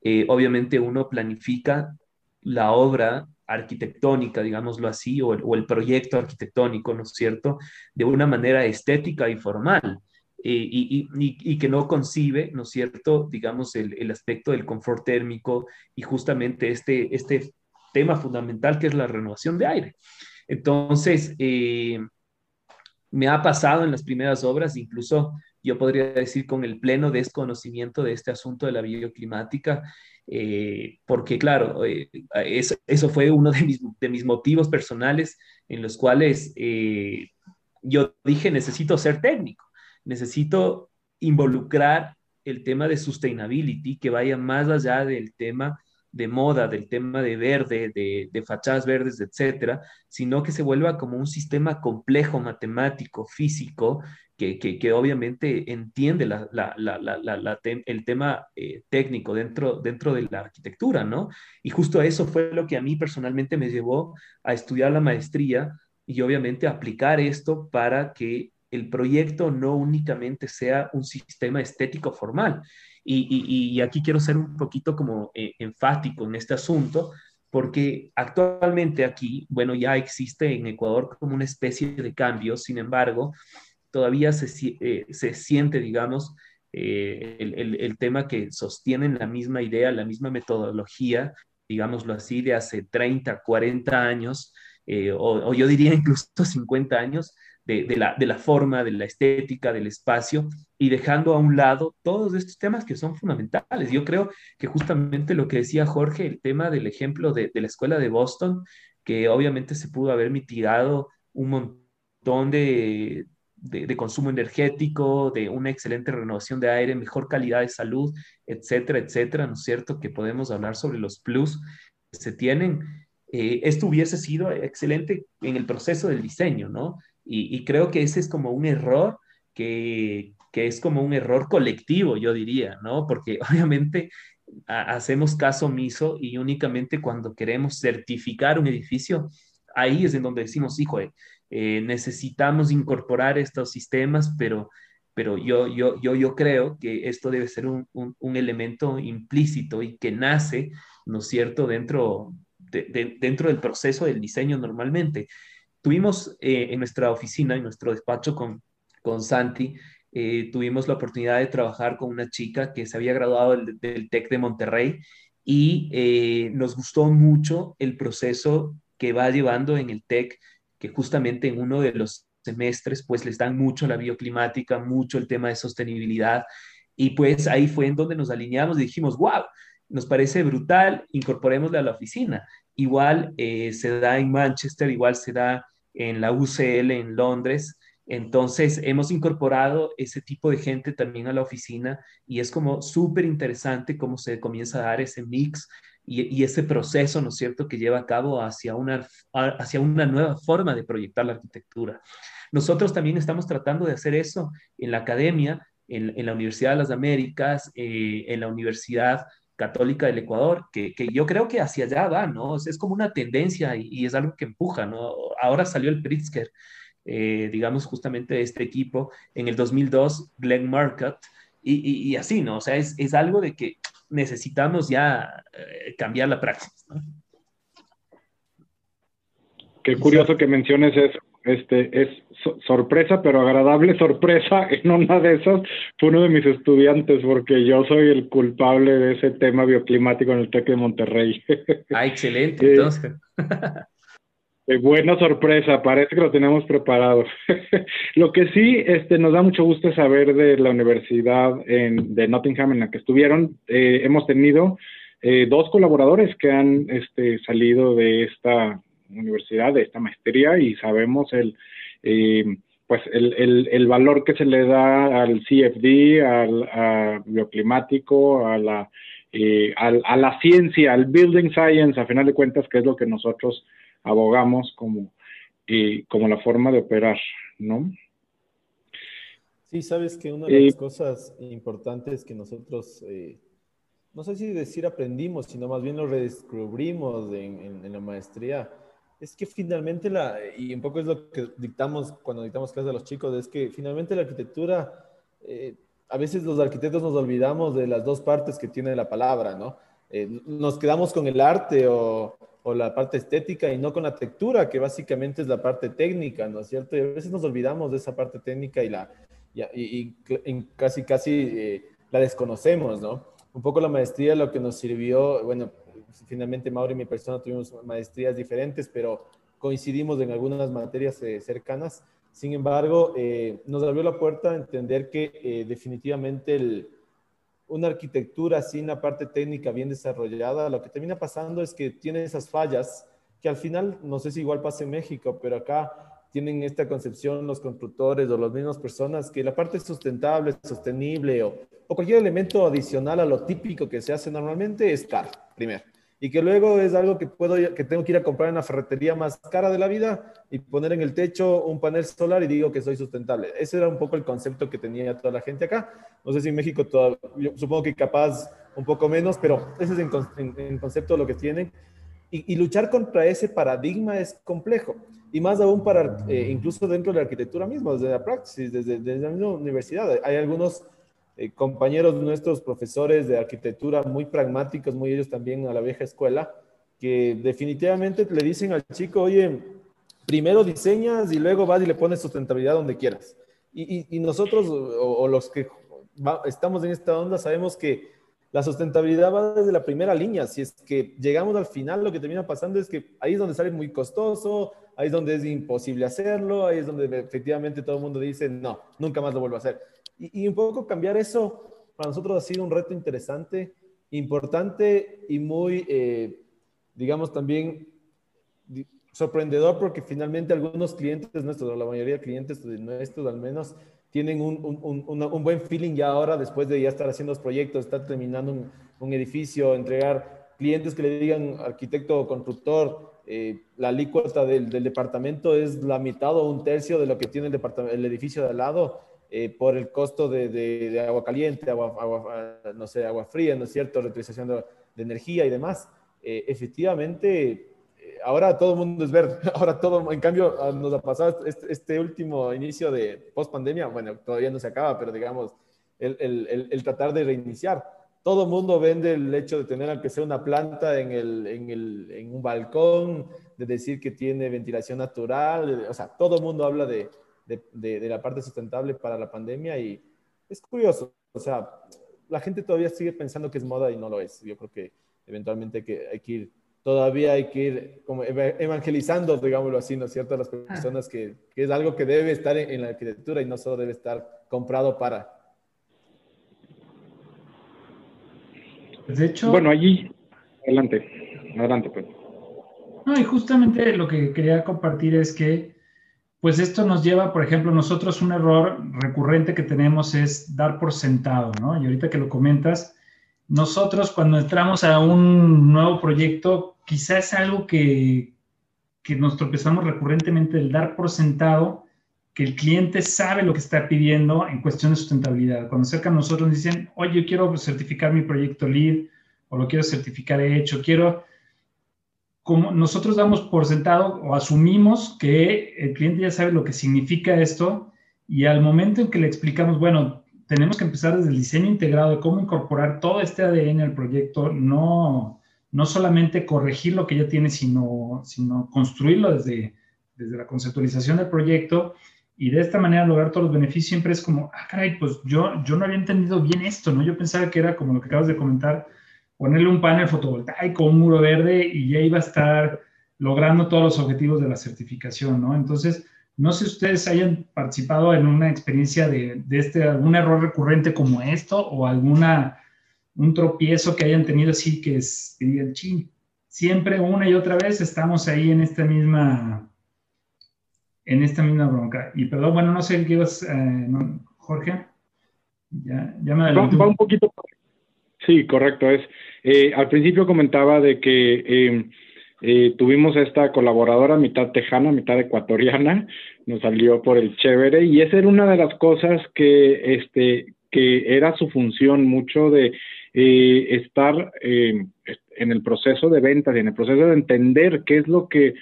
eh, obviamente uno planifica la obra arquitectónica, digámoslo así, o el, o el, proyecto arquitectónico, ¿no es cierto?, de una manera estética y formal. Eh, y, y, y, que no concibe, ¿no es cierto?, digamos, el, el, aspecto del confort térmico y justamente este, este tema fundamental que es la renovación de aire. Entonces, eh, me ha pasado en las primeras obras, incluso yo podría decir con el pleno desconocimiento de este asunto de la bioclimática, eh, porque claro, eh, eso, fue uno de mis, motivos personales en los cuales yo dije, necesito ser técnico, necesito involucrar el tema de sustainability que vaya más allá del tema de moda, del tema de verde, de, de, fachadas verdes, etcétera, sino que se vuelva como un sistema complejo, matemático, físico, que, que, obviamente entiende la, la, la, el tema eh, técnico dentro, dentro de la arquitectura, ¿no? Y justo eso fue lo que a mí personalmente me llevó a estudiar la maestría y obviamente aplicar esto para que el proyecto no únicamente sea un sistema estético formal, y, aquí quiero ser un poquito como eh, enfático en este asunto, porque actualmente aquí, bueno, ya existe en Ecuador como una especie de cambio, sin embargo, todavía se, eh, siente, digamos, eh, el, tema que sostienen la misma idea, la misma metodología, digámoslo así, de hace 30, 40 años, o, o, yo diría incluso 50 años, de, la, de la forma, de la estética, del espacio, y dejando a un lado todos estos temas que son fundamentales. Yo creo que justamente lo que decía Jorge, el tema del ejemplo de, de la escuela de Boston, que obviamente se pudo haber mitigado un montón de, de, consumo energético, de una excelente renovación de aire, mejor calidad de salud, etcétera, etcétera, ¿no es cierto? Que podemos hablar sobre los plus que se tienen. Eh, esto hubiese sido excelente en el proceso del diseño, ¿no? Y, creo que ese es como un error que, que, es como un error colectivo, yo diría, ¿no? Porque obviamente hacemos caso omiso y únicamente cuando queremos certificar un edificio, ahí es en donde decimos, hijo, eh, necesitamos incorporar estos sistemas, pero, pero yo, yo, yo, yo creo que esto debe ser un, un, un elemento implícito y que nace, ¿no es cierto?, dentro, de, de, dentro del proceso del diseño normalmente. Tuvimos eh, en nuestra oficina, en nuestro despacho con, con Santi, eh, tuvimos la oportunidad de trabajar con una chica que se había graduado del, del TEC de Monterrey y eh, nos gustó mucho el proceso que va llevando en el TEC, que justamente en uno de los semestres pues les dan mucho la bioclimática, mucho el tema de sostenibilidad y pues ahí fue en donde nos alineamos y dijimos, wow, nos parece brutal, incorporémosle a la oficina. Igual eh, se da en Manchester, igual se da en la UCL en Londres. Entonces, hemos incorporado ese tipo de gente también a la oficina y es como súper interesante cómo se comienza a dar ese mix y, y, ese proceso, ¿no es cierto?, que lleva a cabo hacia una, hacia una nueva forma de proyectar la arquitectura. Nosotros también estamos tratando de hacer eso en la academia, en, en la Universidad de las Américas, eh, en la Universidad Católica del Ecuador, que, que, yo creo que hacia allá va, ¿no? Es, es como una tendencia y, es algo que empuja, ¿no? Ahora salió el Pritzker, eh, digamos, justamente de este equipo, en el 2002, Glenn Marcotte, y, y, así, ¿no? O sea, es, es algo de que necesitamos ya eh, cambiar la praxis, ¿no? Qué curioso que menciones eso este, es sorpresa, pero agradable sorpresa. En una de esas fue uno de mis estudiantes, porque yo soy el culpable de ese tema bioclimático en el TEC de Monterrey. Ah, excelente, entonces. Eh, buena sorpresa, parece que lo tenemos preparado. lo que sí este, nos da mucho gusto saber de la universidad en, de Nottingham en la que estuvieron. Eh, hemos tenido eh, dos colaboradores que han este, salido de esta universidad, de esta maestría, y sabemos el, eh, pues el, el, valor que se le da al CFD, al bioclimático, a la, eh, a, la ciencia, al building science, a final de cuentas, que es lo que nosotros abogamos como, eh, como la forma de operar, ¿no? Sí, sabes que una de las cosas importantes que nosotros, no sé si decir aprendimos, sino más bien lo redescubrimos en, en la maestría, es que finalmente, la, y un poco es lo que dictamos cuando dictamos clases a los chicos, es que finalmente la arquitectura, eh, a veces los arquitectos nos olvidamos de las dos partes que tiene la palabra, ¿no? Eh, nos quedamos con el arte o, o, la parte estética y no con la textura, que básicamente es la parte técnica, ¿no es cierto? Y a veces nos olvidamos de esa parte técnica y, la, y, casi, casi eh, la desconocemos, ¿no? Un poco la maestría lo que nos sirvió, bueno, finalmente Mauro y mi persona tuvimos maestrías diferentes, pero coincidimos en algunas materias eh, cercanas. Sin embargo, eh, nos abrió la puerta a entender que eh, definitivamente una arquitectura sin la parte técnica bien desarrollada, lo que termina pasando es que tiene esas fallas que al final, no sé si igual pasa en México, pero acá tienen esta concepción los constructores o las mismas personas que la parte sustentable, sostenible o, o cualquier elemento adicional a lo típico que se hace normalmente es caro, primero y que luego es algo que puedo que tengo que ir a comprar en la ferretería más cara de la vida y poner en el techo un panel solar y digo que soy sustentable. Ese era un poco el concepto que tenía toda la gente acá. No sé si en México todavía, yo supongo que capaz un poco menos, pero ese es en, concepto lo que tienen. Y, luchar contra ese paradigma es complejo. Y más aún para, eh, incluso dentro de la arquitectura misma, desde la praxis, desde, desde la misma universidad. Hay algunos eh, compañeros nuestros, profesores de arquitectura muy pragmáticos, muy ellos también a la vieja escuela, que definitivamente le dicen al chico, oye, primero diseñas y luego vas y le pones sustentabilidad donde quieras. Y, nosotros, o, los que estamos en esta onda, sabemos que la sustentabilidad va desde la primera línea. Si es que llegamos al final, lo que termina pasando es que ahí es donde sale muy costoso, ahí es donde es imposible hacerlo, ahí es donde efectivamente todo el mundo dice, no, nunca más lo vuelvo a hacer. Y, un poco cambiar eso para nosotros ha sido un reto interesante, importante y muy, eh, digamos, también sorprendedor porque finalmente algunos clientes nuestros, la mayoría de clientes nuestros al menos, tienen un, un, un, buen feeling ya ahora después de ya estar haciendo los proyectos, estar terminando un, edificio, entregar clientes que le digan arquitecto o constructor, eh, la alícuota del, del, departamento es la mitad o un tercio de lo que tiene el, el edificio de al lado eh, por el costo de, de, agua caliente, agua, agua, no sé, agua fría, ¿no es cierto?, reutilización de, de energía y demás. Eh, efectivamente, eh, ahora todo el mundo es verde, ahora todo, en cambio, ah, nos ha pasado este, este último inicio de post pandemia, bueno, todavía no se acaba, pero digamos, el, el, el, tratar de reiniciar. Todo el mundo vende el hecho de tener, aunque sea una planta en, el, en, el, en un balcón, de decir que tiene ventilación natural, o sea, todo el mundo habla de, de, la parte sustentable para la pandemia y es curioso, o sea, la gente todavía sigue pensando que es moda y no lo es. Yo creo que eventualmente hay que, hay que ir, todavía hay que ir como evangelizando, digámoslo así, ¿no es cierto?, a las personas que, que es algo que debe estar en, la arquitectura y no solo debe estar comprado para. De hecho. Bueno, allí, adelante, adelante, pues. No, y justamente lo que quería compartir es que pues esto nos lleva, por ejemplo, nosotros un error recurrente que tenemos es dar por sentado, ¿no? Y ahorita que lo comentas, nosotros cuando entramos a un nuevo proyecto, quizás es algo que, que nos tropezamos recurrentemente, el dar por sentado que el cliente sabe lo que está pidiendo en cuestión de sustentabilidad. Cuando acercan a nosotros nos dicen, oye, yo quiero certificar mi proyecto LEED o lo quiero certificar hecho, quiero como nosotros damos por sentado o asumimos que el cliente ya sabe lo que significa esto y al momento en que le explicamos, bueno, tenemos que empezar desde el diseño integrado de cómo incorporar todo este ADN al proyecto, no, no solamente corregir lo que ya tiene, sino, sino construirlo desde, desde la conceptualización del proyecto y de esta manera lograr todos los beneficios, siempre es como, ah, caray, pues yo, yo no había entendido bien esto, ¿no? Yo pensaba que era como lo que acabas de comentar, ponerle un panel fotovoltaico, un muro verde y ya iba a estar logrando todos los objetivos de la certificación, ¿no? Entonces, no sé si ustedes hayan participado en una experiencia de, este, algún error recurrente como esto o alguna, un tropiezo que hayan tenido así que es, que digan, ching, siempre una y otra vez estamos ahí en esta misma, en esta misma bronca. Y perdón, bueno, no sé qué ibas, eh, Jorge. Ya, ya me va, va, un poquito. Sí, correcto. Es, eh, al principio comentaba de que em, eh, tuvimos esta colaboradora mitad tejana, mitad ecuatoriana, nos salió por el chévere y esa era una de las cosas que, este, que era su función mucho de eh, estar em, en el proceso de ventas y en el proceso de entender qué es lo que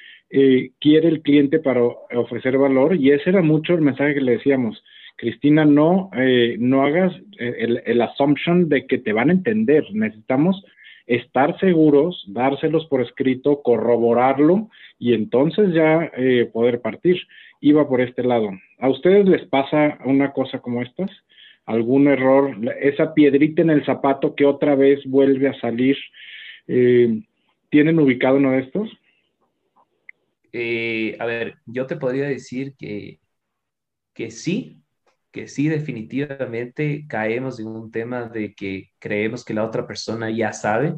quiere el cliente para ofrecer valor y ese era mucho el mensaje que le decíamos Cristina, no, eh, no hagas eh, el, el, assumption de que te van a entender. Necesitamos estar seguros, dárselos por escrito, corroborarlo y entonces ya eh, poder partir. Iba por este lado. ¿A ustedes les pasa una cosa como estas? ¿Algún error? Esa piedrita en el zapato que otra vez vuelve a salir. ¿Tienen ubicado uno de estos? a ver, yo te podría decir que, que sí, que sí definitivamente caemos en un tema de que creemos que la otra persona ya sabe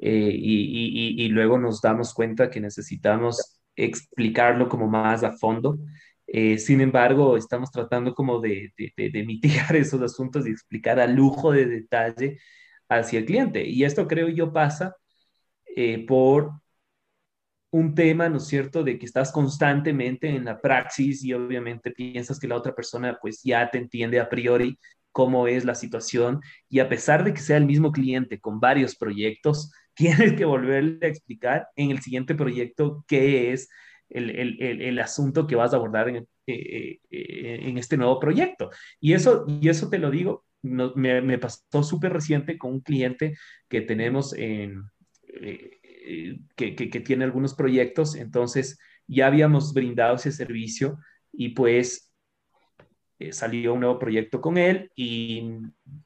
eh, y, luego nos damos cuenta que necesitamos explicarlo como más a fondo. Eh, sin embargo, estamos tratando como de, de, mitigar esos asuntos y explicar a lujo de detalle hacia el cliente. Y esto creo yo pasa eh, por un tema, ¿no es cierto?, de que estás constantemente en la praxis y obviamente piensas que la otra persona pues ya te entiende a priori cómo es la situación y a pesar de que sea el mismo cliente con varios proyectos, tienes que volverle a explicar en el siguiente proyecto qué es el, el, el, asunto que vas a abordar en, eh, eh, en, este nuevo proyecto. Y eso, y eso te lo digo, me, me, pasó súper reciente con un cliente que tenemos en... Eh, eh, que, tiene algunos proyectos, entonces ya habíamos brindado ese servicio y pues eh, salió un nuevo proyecto con él y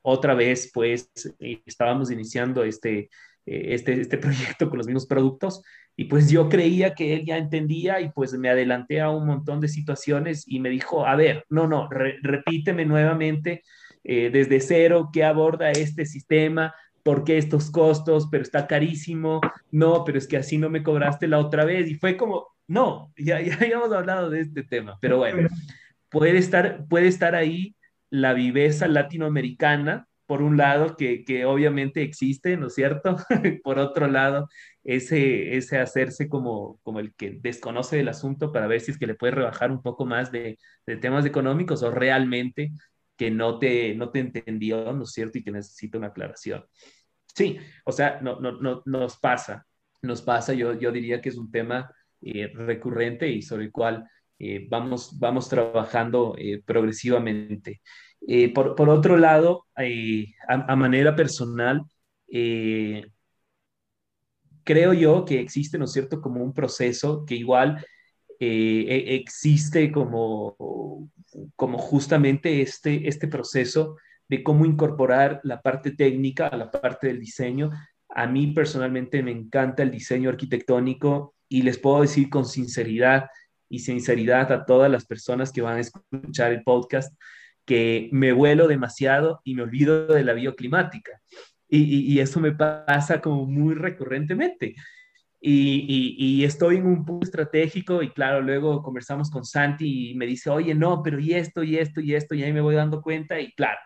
otra vez pues eh, estábamos iniciando este, este, este proyecto con los mismos productos y pues yo creía que él ya entendía y pues me adelanté a un montón de situaciones y me dijo, a ver, no, no, repíteme nuevamente desde cero qué aborda este sistema, ¿por qué estos costos? Pero está carísimo, no, pero es que así no me cobraste la otra vez. Y fue como, no, ya, ya habíamos hablado de este tema, pero bueno, puede estar, puede estar ahí la viveza latinoamericana, por un lado, que, que obviamente existe, ¿no es cierto? por otro lado, ese, ese hacerse como, como el que desconoce del asunto para ver si es que le puede rebajar un poco más de, de temas económicos o realmente que no te, no te entendió, ¿no es cierto? Y que necesita una aclaración. Sí, o sea, no, no, no, nos pasa, nos pasa, yo, yo diría que es un tema eh, recurrente y sobre el cual eh, vamos, vamos trabajando eh, progresivamente. Por, por, otro lado, a, manera personal, creo yo que existe, ¿no es cierto?, como un proceso que igual e, existe como como justamente este, este proceso de cómo incorporar la parte técnica a la parte del diseño. A mí personalmente me encanta el diseño arquitectónico y les puedo decir con sinceridad y sinceridad a todas las personas que van a escuchar el podcast que me vuelo demasiado y me olvido de la bioclimática. Y, y eso me pasa como muy recurrentemente. Y, estoy en un punto estratégico y claro, luego conversamos con Santi y me dice, oye, no, pero y esto, y esto, y esto, y ahí me voy dando cuenta y claro,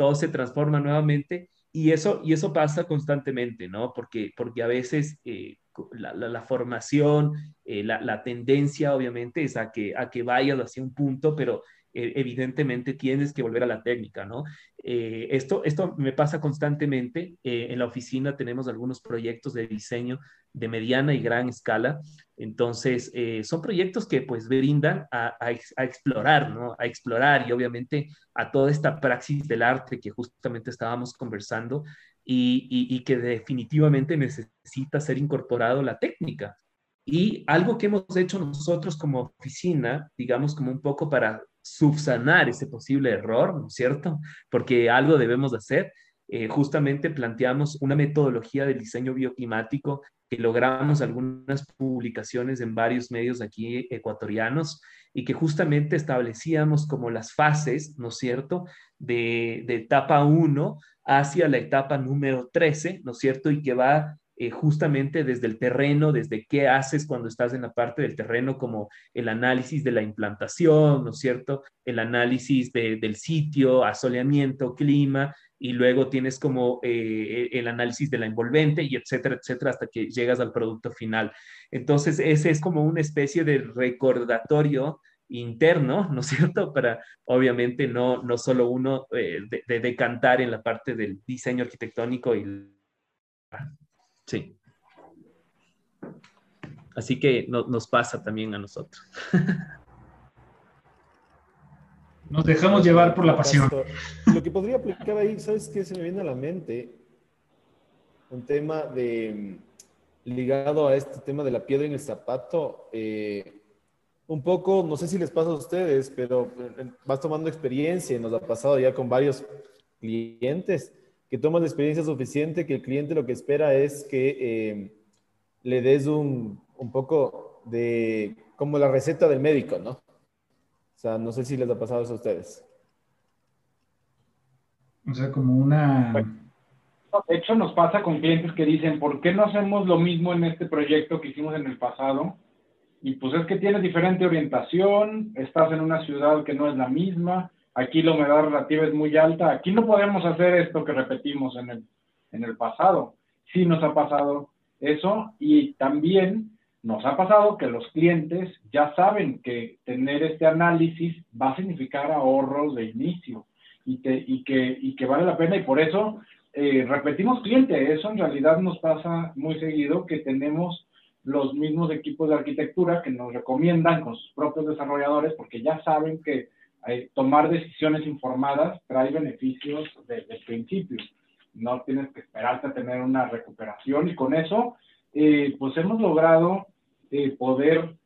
todo se transforma nuevamente y eso, y eso pasa constantemente, ¿no? Porque, porque a veces eh, la, formación, eh, la, tendencia obviamente es a que, a que vayas hacia un punto, pero evidentemente tienes que volver a la técnica, ¿no? Eh, esto, esto me pasa constantemente. Eh, en la oficina tenemos algunos proyectos de diseño de mediana y gran escala. Entonces, son proyectos que pues brindan a, a, explorar, ¿no? A explorar y obviamente a toda esta praxis del arte que justamente estábamos conversando y, y, y que definitivamente necesita ser incorporado la técnica. Y algo que hemos hecho nosotros como oficina, digamos como un poco para subsanar ese posible error, ¿no es cierto? Porque algo debemos de hacer. Eh, justamente planteamos una metodología de diseño bioclimático que logramos algunas publicaciones en varios medios aquí ecuatorianos y que justamente establecíamos como las fases, ¿no es cierto?, de, etapa 1 hacia la etapa número 13, ¿no es cierto?, y que va eh, justamente desde el terreno, desde qué haces cuando estás en la parte del terreno, como el análisis de la implantación, ¿no es cierto? El análisis del sitio, asoleamiento, clima, y luego tienes como eh, el análisis de la envolvente y etcétera, etcétera, hasta que llegas al producto final. Entonces, ese es como una especie de recordatorio interno, ¿no es cierto? Para obviamente no, no solo uno eh, de, decantar en la parte del diseño arquitectónico y... Sí. Así que nos pasa también a nosotros. Nos dejamos llevar por la pasión. Lo que podría aplicar ahí, ¿sabes qué? Se me viene a la mente un tema de ligado a este tema de la piedra en el zapato. Eh, un poco, no sé si les pasa a ustedes, pero eh, vas tomando experiencia y nos ha pasado ya con varios clientes que toman la experiencia suficiente que el cliente lo que espera es que eh, le des un, un poco de como la receta del médico, ¿no? O sea, no sé si les ha pasado eso a ustedes. O sea, como una... De hecho, nos pasa con clientes que dicen, ¿por qué no hacemos lo mismo en este proyecto que hicimos en el pasado? Y pues es que tienes diferente orientación, estás en una ciudad que no es la misma, aquí la humedad relativa es muy alta, aquí no podemos hacer esto que repetimos en el, en el pasado. Sí nos ha pasado eso y también nos ha pasado que los clientes ya saben que tener este análisis va a significar ahorros de inicio y, que, y que vale la pena y por eso eh, repetimos cliente. Eso en realidad nos pasa muy seguido que tenemos los mismos equipos de arquitectura que nos recomiendan con sus propios desarrolladores porque ya saben que eh, tomar decisiones informadas trae beneficios desde el principio. No tienes que esperarte a tener una recuperación y con eso eh, pues hemos logrado eh, poder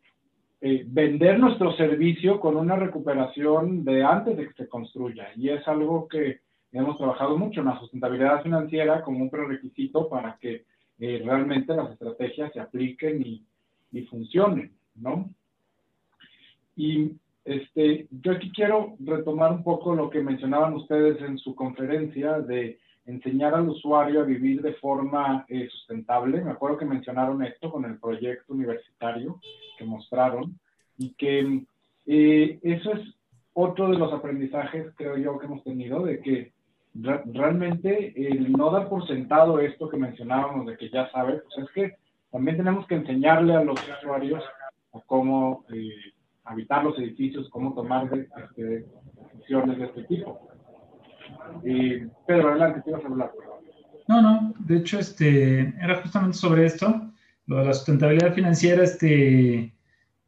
eh, vender nuestro servicio con una recuperación de antes de que se construya. Y es algo que hemos trabajado mucho en la sustentabilidad financiera como un prerequisito para que realmente las estrategias se apliquen y, y funcionen, ¿no? Y este, yo aquí quiero retomar un poco lo que mencionaban ustedes en su conferencia de enseñar al usuario a vivir de forma eh, sustentable. Me acuerdo que mencionaron esto con el proyecto universitario que mostraron y que eh, eso es otro de los aprendizajes, creo yo, que hemos tenido, de que realmente el no dar por sentado esto que mencionábamos, de que ya sabe, pues es que también tenemos que enseñarle a los usuarios a cómo eh, habitar los edificios, cómo tomar este, decisiones de este tipo. Pedro, adelante, te ibas a hablar. No, no, de hecho, este, era justamente sobre esto, lo de la sustentabilidad financiera, este,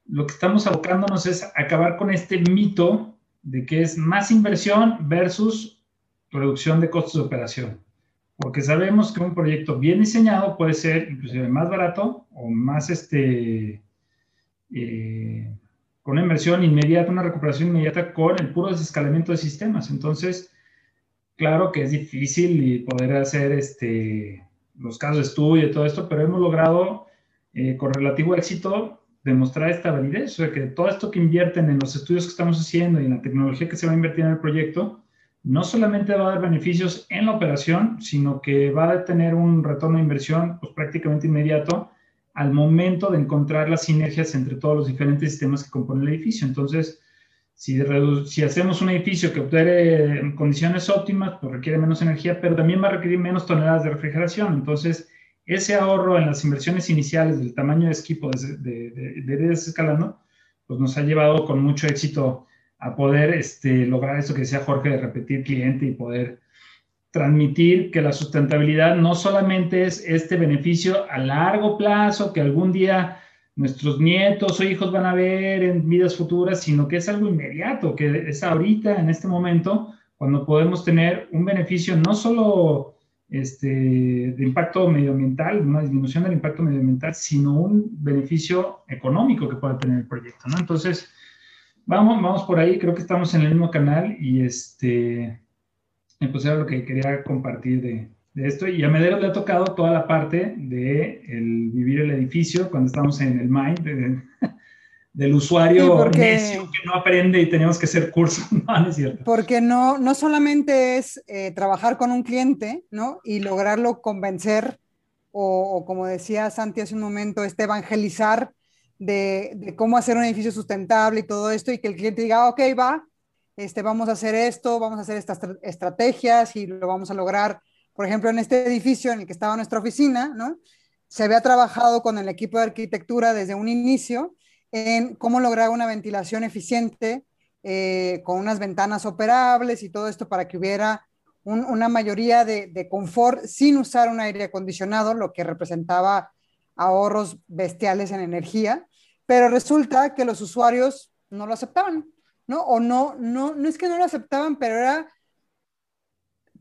lo que estamos abocándonos es acabar con este mito de que es más inversión versus reducción de costos de operación. Porque sabemos que un proyecto bien diseñado puede ser inclusive más barato o más, este, eh, con una inversión inmediata, una recuperación inmediata con el puro desescalamiento de sistemas. Entonces, claro que es difícil poder hacer este, los casos de estudio y todo esto, pero hemos logrado eh, con relativo éxito demostrar esta validez, o que todo esto que invierten en los estudios que estamos haciendo y en la tecnología que se va a invertir en el proyecto, no solamente va a dar beneficios en la operación, sino que va a tener un retorno de inversión pues, prácticamente inmediato al momento de encontrar las sinergias entre todos los diferentes sistemas que componen el edificio. Entonces, si, si hacemos un edificio que en condiciones óptimas, pues requiere menos energía, pero también va a requerir menos toneladas de refrigeración. Entonces, ese ahorro en las inversiones iniciales del tamaño de equipo de, de, de, desescalando, pues nos ha llevado con mucho éxito a poder este, lograr eso que decía Jorge de repetir cliente y poder transmitir que la sustentabilidad no solamente es este beneficio a largo plazo que algún día nuestros nietos o hijos van a ver en vidas futuras, sino que es algo inmediato, que es ahorita, en este momento, cuando podemos tener un beneficio no solo este, de impacto medioambiental, una disminución del impacto medioambiental, sino un beneficio económico que pueda tener el proyecto, ¿no? Entonces, vamos, vamos por ahí, creo que estamos en el mismo canal y este, pues era lo que quería compartir de, de esto. Y a Medero le ha tocado toda la parte de el vivir el edificio cuando estamos en el mind del usuario necio que no aprende y tenemos que hacer cursos. No, es cierto. Porque no, no solamente es eh, trabajar con un cliente, ¿no? Y lograrlo convencer o, como decía Santi hace un momento, este evangelizar de, cómo hacer un edificio sustentable y todo esto, y que el cliente diga, ok, va, este, vamos a hacer esto, vamos a hacer estas estrategias y lo vamos a lograr. Por ejemplo, en este edificio en el que estaba nuestra oficina, ¿no? Se había trabajado con el equipo de arquitectura desde un inicio en cómo lograr una ventilación eficiente eh, con unas ventanas operables y todo esto para que hubiera una mayoría de, de, confort sin usar un aire acondicionado, lo que representaba ahorros bestiales en energía, pero resulta que los usuarios no lo aceptaban, ¿no? O no, no, no es que no lo aceptaban, pero era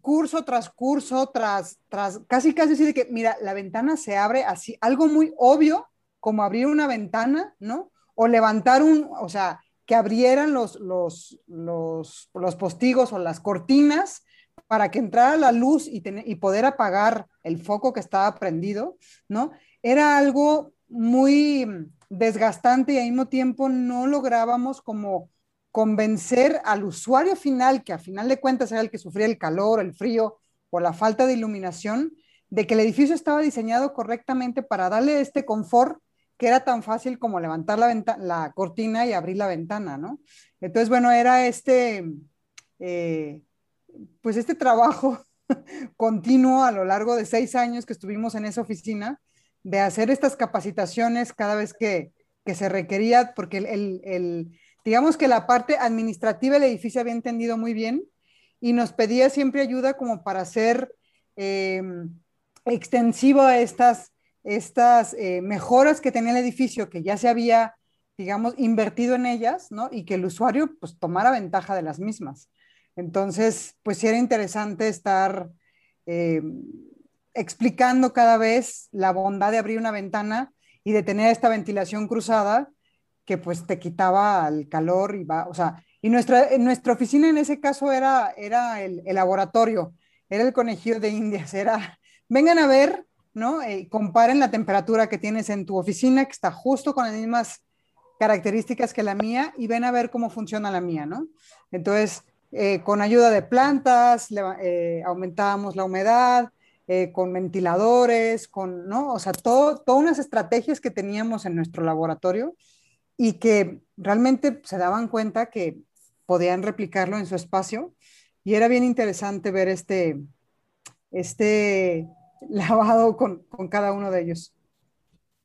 curso tras curso, tras, tras, casi casi decir que, mira, la ventana se abre así, algo muy obvio, como abrir una ventana, ¿no? O levantar un, o sea, que abrieran los, los, los, los postigos o las cortinas para que entrara la luz y, y poder apagar el foco que estaba prendido, ¿no? Era algo muy desgastante y al mismo tiempo no lográbamos como convencer al usuario final, que a final de cuentas era el que sufría el calor, el frío o la falta de iluminación, de que el edificio estaba diseñado correctamente para darle este confort que era tan fácil como levantar la, cortina y abrir la ventana, ¿no? Entonces, bueno, era este, eh, pues este trabajo continuo a lo largo de seis años que estuvimos en esa oficina, de hacer estas capacitaciones cada vez que, que se requería, porque el digamos que la parte administrativa del edificio había entendido muy bien y nos pedía siempre ayuda como para hacer eh, extensivo a estas, estas eh, mejoras que tenía el edificio, que ya se había, digamos, invertido en ellas, ¿no? Y que el usuario pues tomara ventaja de las mismas. Entonces, pues sí era interesante estar eh, explicando cada vez la bondad de abrir una ventana y de tener esta ventilación cruzada que pues te quitaba el calor y va, o sea, y nuestra, nuestra oficina en ese caso era, era el, laboratorio, era el conejillo de indias, era, vengan a ver, ¿no? Eh, comparen la temperatura que tienes en tu oficina, que está justo con las mismas características que la mía, y ven a ver cómo funciona la mía, ¿no? Entonces, eh, con ayuda de plantas, eh, aumentábamos la humedad, con ventiladores, con, ¿no? O sea, todo, todas unas estrategias que teníamos en nuestro laboratorio y que realmente se daban cuenta que podían replicarlo en su espacio y era bien interesante ver este, este lavado con, con cada uno de ellos.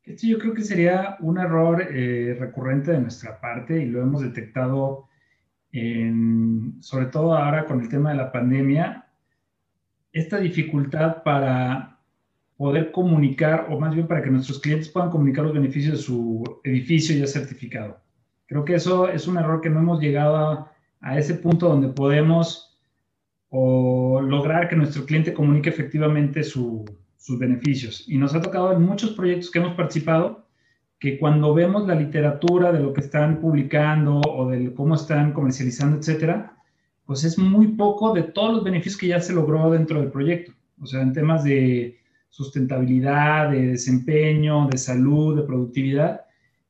yo creo que sería un error eh, recurrente de nuestra parte y lo hemos detectado sobre todo ahora con el tema de la pandemia, esta dificultad para poder comunicar, o más bien para que nuestros clientes puedan comunicar los beneficios de su edificio ya certificado. Creo que eso es un error que no hemos llegado a, ese punto donde podemos o lograr que nuestro cliente comunique efectivamente sus beneficios. Y nos ha tocado en muchos proyectos que hemos participado que cuando vemos la literatura de lo que están publicando o de cómo están comercializando, etcétera, pues es muy poco de todos los beneficios que ya se logró dentro del proyecto. O sea, en temas de sustentabilidad, de desempeño, de salud, de productividad.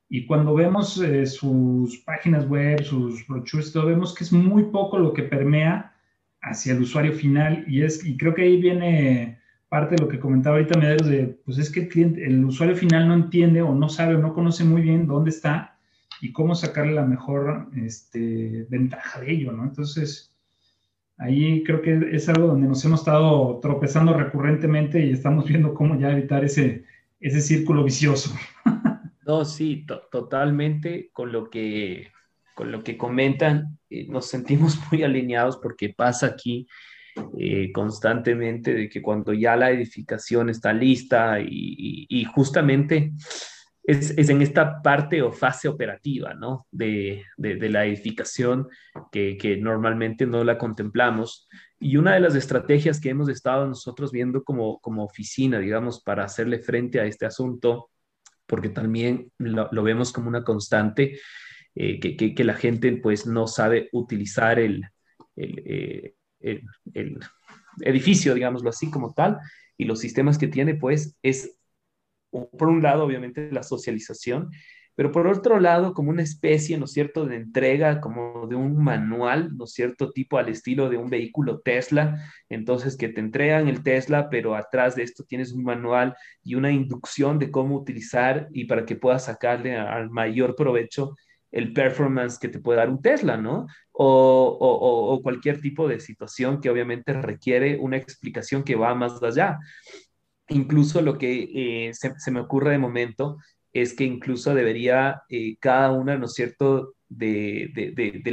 Y cuando vemos eh, sus páginas web, sus brochures, todo, vemos que es muy poco lo que permea hacia el usuario final. Y, es, y creo que ahí viene parte de lo que comentaba ahorita Mederos de, pues es que el usuario final no entiende o no sabe o no conoce muy bien dónde está y cómo sacarle la mejor este, ventaja de ello, ¿no? Entonces, ahí creo que es algo donde nos hemos estado tropezando recurrentemente y estamos viendo cómo ya evitar ese, ese círculo vicioso. No, sí, totalmente con lo que, con lo que comentan, eh, nos sentimos muy alineados porque pasa aquí eh, constantemente de que cuando ya la edificación está lista y, y justamente es, en esta parte o fase operativa, ¿no? De, la edificación que, normalmente no la contemplamos. Y una de las estrategias que hemos estado nosotros viendo como, como oficina, digamos, para hacerle frente a este asunto, porque también lo, vemos como una constante, eh, que, la gente pues no sabe utilizar el, eh, el, el edificio, digámoslo así como tal, y los sistemas que tiene, pues es por un lado, obviamente, la socialización pero por otro lado, como una especie, ¿no cierto?, de entrega, como de un manual, ¿no cierto?, tipo al estilo de un vehículo Tesla, entonces que te entregan el Tesla, pero atrás de esto tienes un manual y una inducción de cómo utilizar y para que puedas sacarle al mayor provecho el performance que te puede dar un Tesla, ¿no? O, cualquier tipo de situación que obviamente requiere una explicación que va más allá. Incluso lo que eh, se, me ocurre de momento es que incluso debería eh, cada una, ¿no es cierto?, de,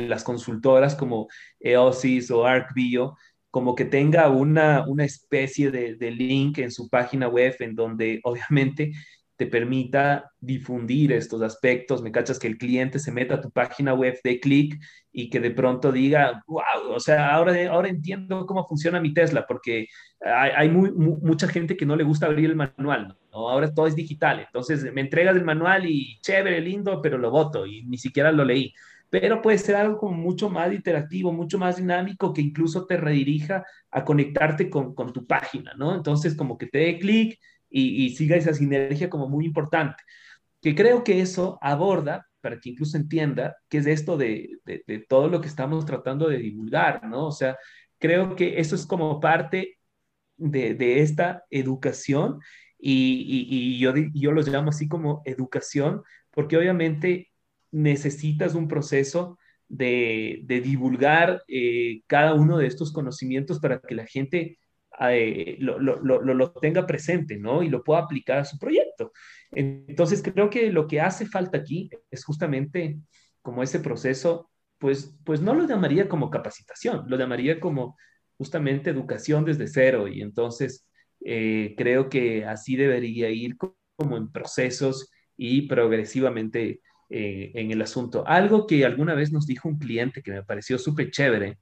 las consultoras como EOSIS o ArcBio, como que tenga una, una especie de, de, link en su página web en donde obviamente te permita difundir estos aspectos, me cachas que el cliente se meta a tu página web de clic y que de pronto diga, wow, o sea, ahora, ahora entiendo cómo funciona mi Tesla, porque hay, mucha gente que no le gusta abrir el manual, ¿no? ahora todo es digital, entonces me entregas el manual y chévere, lindo, pero lo voto y ni siquiera lo leí. Pero puede ser algo como mucho más interactivo, mucho más dinámico, que incluso te redirija a conectarte con, con tu página, ¿no? Entonces, como que te dé clic, y, siga esa sinergia como muy importante. Que creo que eso aborda, para que incluso entienda, qué es esto de, de, todo lo que estamos tratando de divulgar, ¿no? O sea, creo que eso es como parte de, de esta educación y, y, yo, yo los llamo así como educación, porque obviamente necesitas un proceso de, divulgar eh, cada uno de estos conocimientos para que la gente eh, lo, lo, lo, tenga presente, ¿no? Y lo pueda aplicar a su proyecto. Entonces, creo que lo que hace falta aquí es justamente como ese proceso, pues, pues no lo llamaría como capacitación, lo llamaría como justamente educación desde cero. Y entonces, eh, creo que así debería ir como en procesos y progresivamente eh, en el asunto. Algo que alguna vez nos dijo un cliente que me pareció súper chévere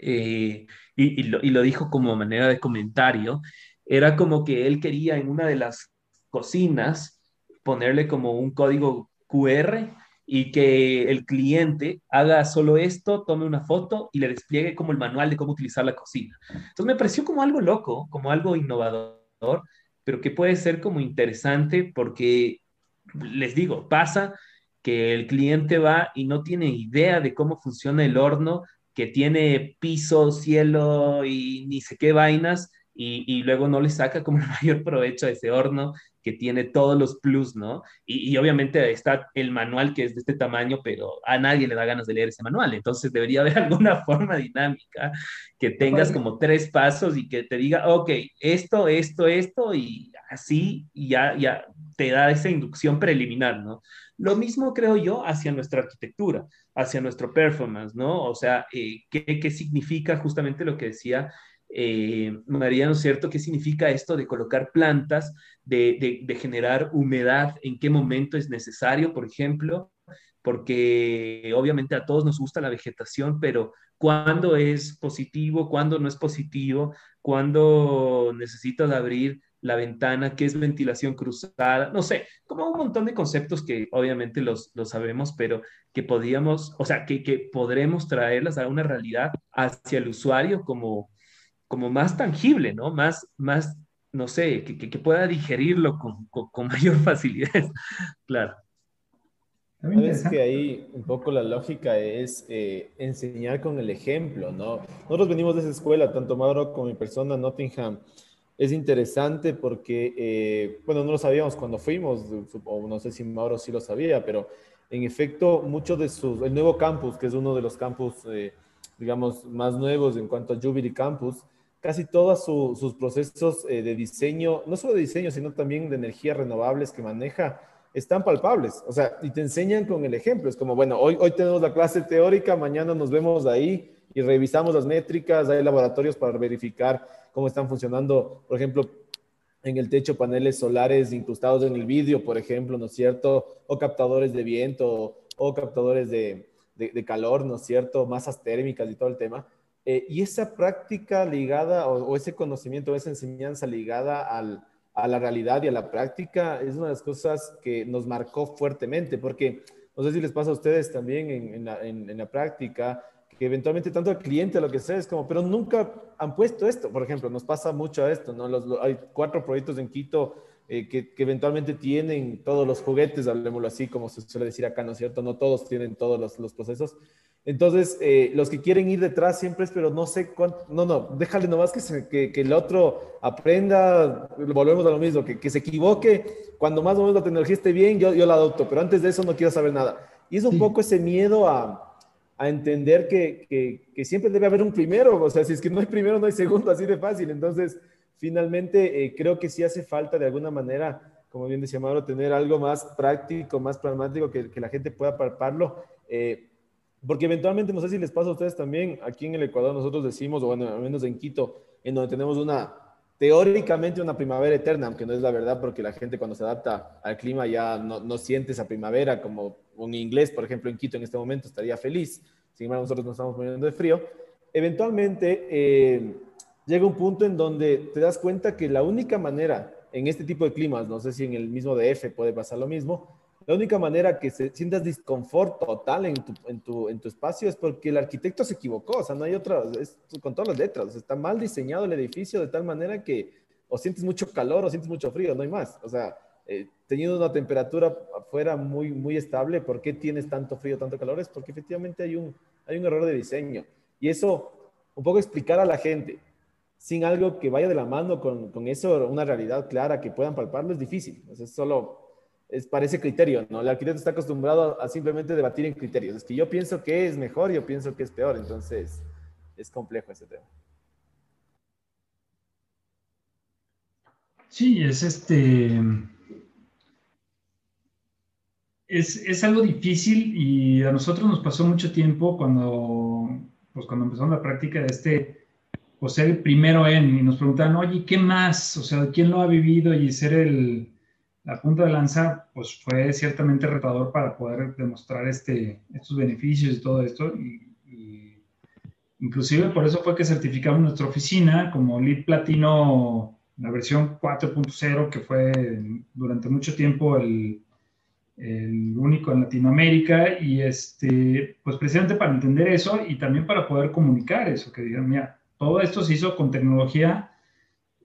eh, y, lo, dijo como manera de comentario, era como que él quería en una de las cocinas ponerle como un código QR y que el cliente haga solo esto, tome una foto y le despliegue como el manual de cómo utilizar la cocina. Entonces me pareció como algo loco, como algo innovador, pero que puede ser como interesante porque, les digo, pasa que el cliente va y no tiene idea de cómo funciona el horno, que tiene piso, cielo y ni sé qué vainas, y, luego no le saca como el mayor provecho a ese horno que tiene todos los plus, ¿no? Y, obviamente está el manual que es de este tamaño, pero a nadie le da ganas de leer ese manual, entonces debería haber alguna forma dinámica que tengas como tres pasos y que te diga, ok, esto, esto, esto, y así ya, ya te da esa inducción preliminar, ¿no? Lo mismo creo yo hacia nuestra arquitectura, hacia nuestro performance, ¿no? O sea, eh, ¿qué, significa justamente lo que decía eh, María, ¿no es cierto? ¿Qué significa esto de colocar plantas, de, de, generar humedad? ¿En qué momento es necesario, por ejemplo? Porque obviamente a todos nos gusta la vegetación, pero ¿cuándo es positivo? ¿Cuándo no es positivo? ¿Cuándo necesitas abrir la ventana, qué es ventilación cruzada, no sé, como un montón de conceptos que obviamente los, sabemos, pero que podíamos, o sea, que, que podremos traerlas a una realidad hacia el usuario como, como más tangible, ¿no? Más, más no sé, que, que, pueda digerirlo con, con, mayor facilidad, claro. Sabes que ahí un poco la lógica es eh, enseñar con el ejemplo, ¿no? Nosotros venimos de esa escuela, tanto Mauro como mi persona, Nottingham, es interesante porque, eh, bueno, no lo sabíamos cuando fuimos, o no sé si Mauro sí lo sabía, pero en efecto, mucho de sus, el nuevo campus, que es uno de los campus, eh, digamos, más nuevos en cuanto a Jubilee Campus, casi todos sus procesos eh, de diseño, no solo de diseño, sino también de energías renovables que maneja, están palpables. O sea, y te enseñan con el ejemplo. Es como, bueno, hoy, hoy tenemos la clase teórica, mañana nos vemos ahí y revisamos las métricas, hay laboratorios para verificar cómo están funcionando, por ejemplo, en el techo paneles solares incrustados en el vidrio, por ejemplo, ¿no es cierto? O captadores de viento o captadores de, calor, ¿no es cierto? Masas térmicas y todo el tema. Eh, y esa práctica ligada o, ese conocimiento, esa enseñanza ligada a la realidad y a la práctica es una de las cosas que nos marcó fuertemente, porque no sé si les pasa a ustedes también en la práctica, que eventualmente tanto el cliente, lo que sea, es como, pero nunca han puesto esto. Por ejemplo, nos pasa mucho esto, ¿no? Los, hay cuatro proyectos en Quito eh, que, eventualmente tienen todos los juguetes, hablemoslo así, como se suele decir acá, ¿no es cierto? No todos tienen todos los, los procesos. Entonces, eh, los que quieren ir detrás siempre es, pero no sé cuánto, no, no, déjale nomás que, que, que, el otro aprenda, volvemos a lo mismo, que, que, se equivoque, cuando más o menos la tecnología esté bien, yo, yo la adopto, pero antes de eso no quiero saber nada. Y es un poco ese miedo a, a entender que, que, siempre debe haber un primero, o sea, si es que no hay primero, no hay segundo, así de fácil. Entonces, finalmente, eh, creo que sí hace falta de alguna manera, como bien decía Mauro, tener algo más práctico, más pragmático, que, la gente pueda palparlo. Eh, porque eventualmente, no sé si les pasa a ustedes también, aquí en el Ecuador nosotros decimos, o bueno, al menos en Quito, en donde tenemos una, teóricamente una primavera eterna, aunque no es la verdad porque la gente cuando se adapta al clima ya no, no siente esa primavera, como un inglés, por ejemplo, en Quito en este momento estaría feliz, sin embargo nosotros nos estamos poniendo de frío. Eventualmente eh, llega un punto en donde te das cuenta que la única manera en este tipo de climas, no sé si en el mismo DF puede pasar lo mismo, la única manera que se sientas disconfort total en tu, en tu, en tu espacio es porque el arquitecto se equivocó, o sea, no hay otra, es con todas las letras, está mal diseñado el edificio de tal manera que o sientes mucho calor o sientes mucho frío, no hay más, o sea, eh, teniendo una temperatura afuera muy, muy estable, ¿por qué tienes tanto frío, tanto calor? Es porque efectivamente hay un, hay un error de diseño. Y eso, un poco explicar a la gente, sin algo que vaya de la mano con, con eso, una realidad clara que puedan palparlo, es difícil. es solo es, parece criterio, ¿no? El arquitecto está acostumbrado a, simplemente debatir en criterios. Es que yo pienso que es mejor, yo pienso que es peor, entonces es complejo ese tema. Sí, es este. Es, es, algo difícil y a nosotros nos pasó mucho tiempo cuando, pues cuando empezamos la práctica de este, pues ser el primero en, y nos preguntaban, oye, ¿qué más? O sea, ¿quién lo ha vivido? Y ser el, la punta de lanza pues fue ciertamente retador para poder demostrar este, estos beneficios y todo esto. Y, inclusive por eso fue que certificamos nuestra oficina como Lead Platino, la versión 4.0, que fue durante mucho tiempo el, el, único en Latinoamérica. Y este, pues precisamente para entender eso y también para poder comunicar eso, que digan, mira, todo esto se hizo con tecnología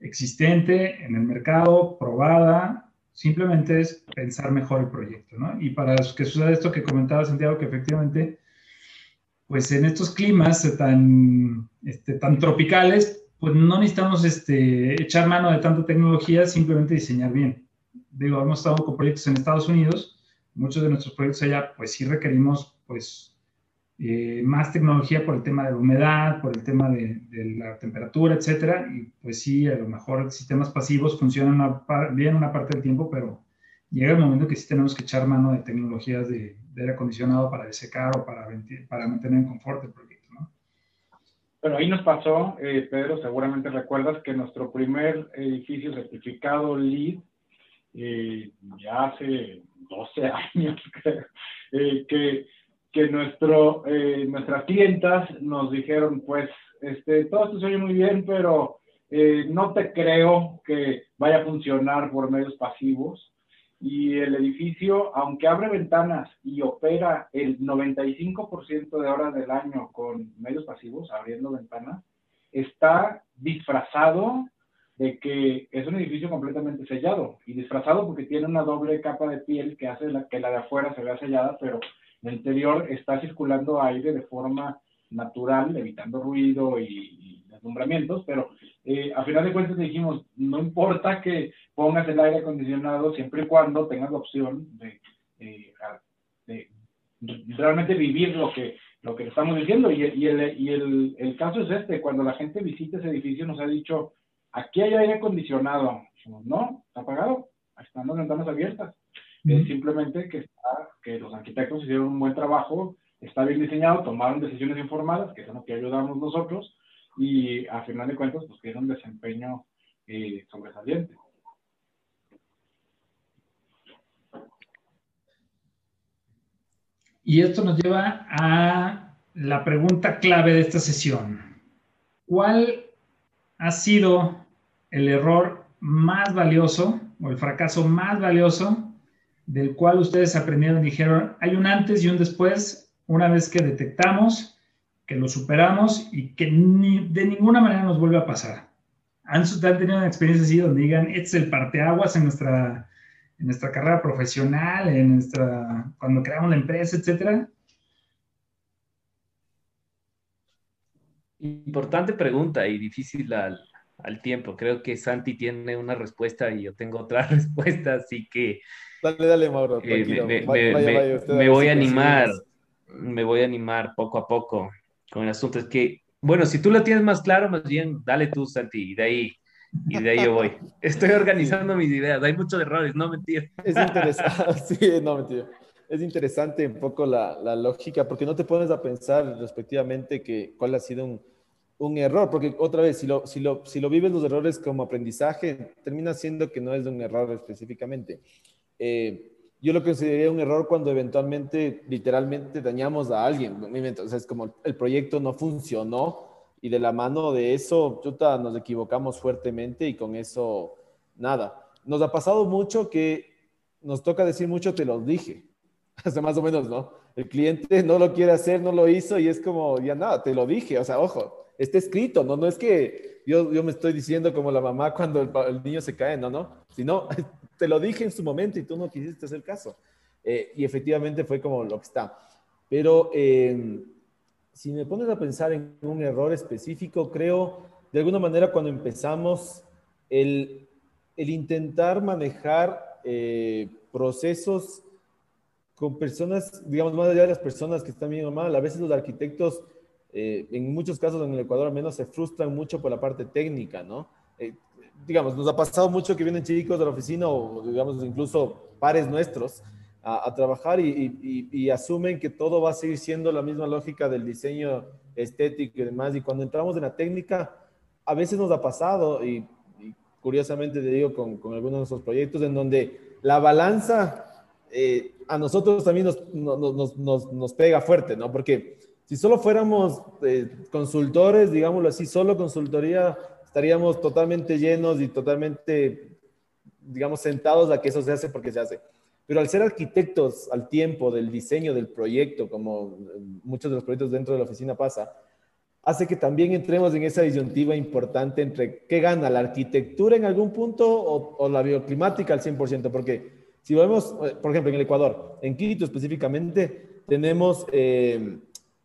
existente en el mercado, probada, Simplemente es pensar mejor el proyecto, ¿no? Y para que suceda esto que comentaba Santiago, que efectivamente, pues en estos climas tan, este, tan tropicales, pues no necesitamos este, echar mano de tanta tecnología, simplemente diseñar bien. Digo, hemos estado con proyectos en Estados Unidos, muchos de nuestros proyectos allá, pues sí requerimos, pues, eh, más tecnología por el tema de la humedad, por el tema de, la temperatura, etcétera. Y pues sí, a lo mejor sistemas pasivos funcionan bien una parte del tiempo, pero llega el momento que sí tenemos que echar mano de tecnologías de, aire acondicionado para desecar o para, para mantener en confort el proyecto. ¿no? Pero ahí nos pasó, eh, Pedro, seguramente recuerdas que nuestro primer edificio certificado LEED, eh, ya hace 12 años, que que nuestro, eh, nuestras clientas nos dijeron, pues, este, todo esto se oye muy bien, pero eh, no te creo que vaya a funcionar por medios pasivos. Y el edificio, aunque abre ventanas y opera el 95% de horas del año con medios pasivos, abriendo ventanas, está disfrazado de que es un edificio completamente sellado y disfrazado porque tiene una doble capa de piel que hace la, que la de afuera se vea sellada, pero el interior está circulando aire de forma natural, evitando ruido y, deslumbramientos, pero eh, a final de cuentas dijimos, no importa que pongas el aire acondicionado siempre y cuando tengas la opción de, realmente vivir lo que, lo que estamos diciendo. Y, el, y el, el, caso es este, cuando la gente visita ese edificio nos ha dicho, aquí hay aire acondicionado. no, está apagado, están las ventanas abiertas. Es simplemente que, que los arquitectos hicieron un buen trabajo, está bien diseñado, tomaron decisiones informadas, que es lo que ayudamos nosotros, y a final de cuentas, pues tiene un desempeño eh, sobresaliente. Y esto nos lleva a la pregunta clave de esta sesión. ¿Cuál ha sido el error más valioso o el fracaso más valioso del cual ustedes aprendieron y dijeron, hay un antes y un después, una vez que detectamos, que lo superamos y que de ninguna manera nos vuelve a pasar. ¿Han, tenido una experiencia así donde digan, este es el parteaguas en nuestra, en nuestra carrera profesional, en nuestra, cuando creamos la empresa, etcétera? Importante pregunta y difícil al, al, tiempo. Creo que Santi tiene una respuesta y yo tengo otra respuesta, así que... Dale, dale, Mauro. me, voy a animar, me voy a animar poco a poco con el asunto. Es que, bueno, si tú lo tienes más claro, más bien, dale tú, Santi, y de ahí, y de ahí yo voy. Estoy organizando mis ideas, hay muchos errores, no mentir. Es interesante, sí, no mentir es interesante un poco la, la, lógica, porque no te pones a pensar respectivamente que cuál ha sido un, un error, porque otra vez, si lo, si, lo, si lo vives los errores como aprendizaje, termina siendo que no es de un error específicamente. Eh, yo lo consideraría un error cuando eventualmente, literalmente, dañamos a alguien. O sea, es como el proyecto no funcionó y de la mano de eso, chuta, nos equivocamos fuertemente y con eso, nada. Nos ha pasado mucho que nos toca decir mucho, te lo dije. Hasta más o menos, ¿no? El cliente no lo quiere hacer, no lo hizo y es como, ya nada, te lo dije. O sea, ojo, está escrito, ¿no? No es que yo, yo me estoy diciendo como la mamá cuando el, niño se cae, no, no. Sino, te lo dije en su momento y tú no quisiste hacer caso. Eh, y efectivamente fue como lo que está. Pero em, si me pones a pensar en un error específico, creo, de alguna manera, cuando empezamos, el, el intentar manejar eh, procesos con personas, digamos, más allá de las personas que están bien o mal, a veces los arquitectos, eh, en muchos casos en el Ecuador al menos, se frustran mucho por la parte técnica, ¿no? Eh, digamos, nos ha pasado mucho que vienen chicos de la oficina o, digamos, incluso pares nuestros a, trabajar y, y, asumen que todo va a seguir siendo la misma lógica del diseño estético y demás. Y cuando entramos en la técnica, a veces nos ha pasado, y, curiosamente te digo con, con algunos de nuestros proyectos, en donde la balanza eh, a nosotros también nos, nos, nos, pega fuerte, ¿no? Porque si solo fuéramos eh, consultores, digámoslo así, solo consultoría, estaríamos totalmente llenos y totalmente, digamos, sentados a que eso se hace porque se hace. Pero al ser arquitectos al tiempo del diseño del proyecto, como muchos de los proyectos dentro de la oficina pasa, hace que también entremos en esa disyuntiva importante entre qué gana la arquitectura en algún punto o, o la bioclimática al 100%, porque si vemos, eh, por ejemplo, en el Ecuador, en Quito específicamente, tenemos eh,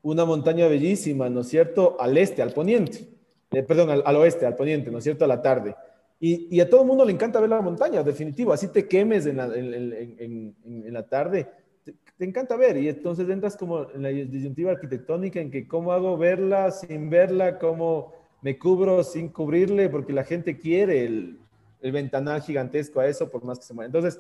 una montaña bellísima, ¿no es cierto?, al este, al poniente, eh, perdón, al, oeste, al poniente, ¿no es cierto?, a la tarde. Y, a todo el mundo le encanta ver la montaña, definitivo, así te quemes en la, en, la tarde, te, te, encanta ver, y entonces entras como en la disyuntiva arquitectónica en que cómo hago verla sin verla, cómo me cubro sin cubrirle, porque la gente quiere el, el ventanal gigantesco a eso, por más que se mueva. Entonces,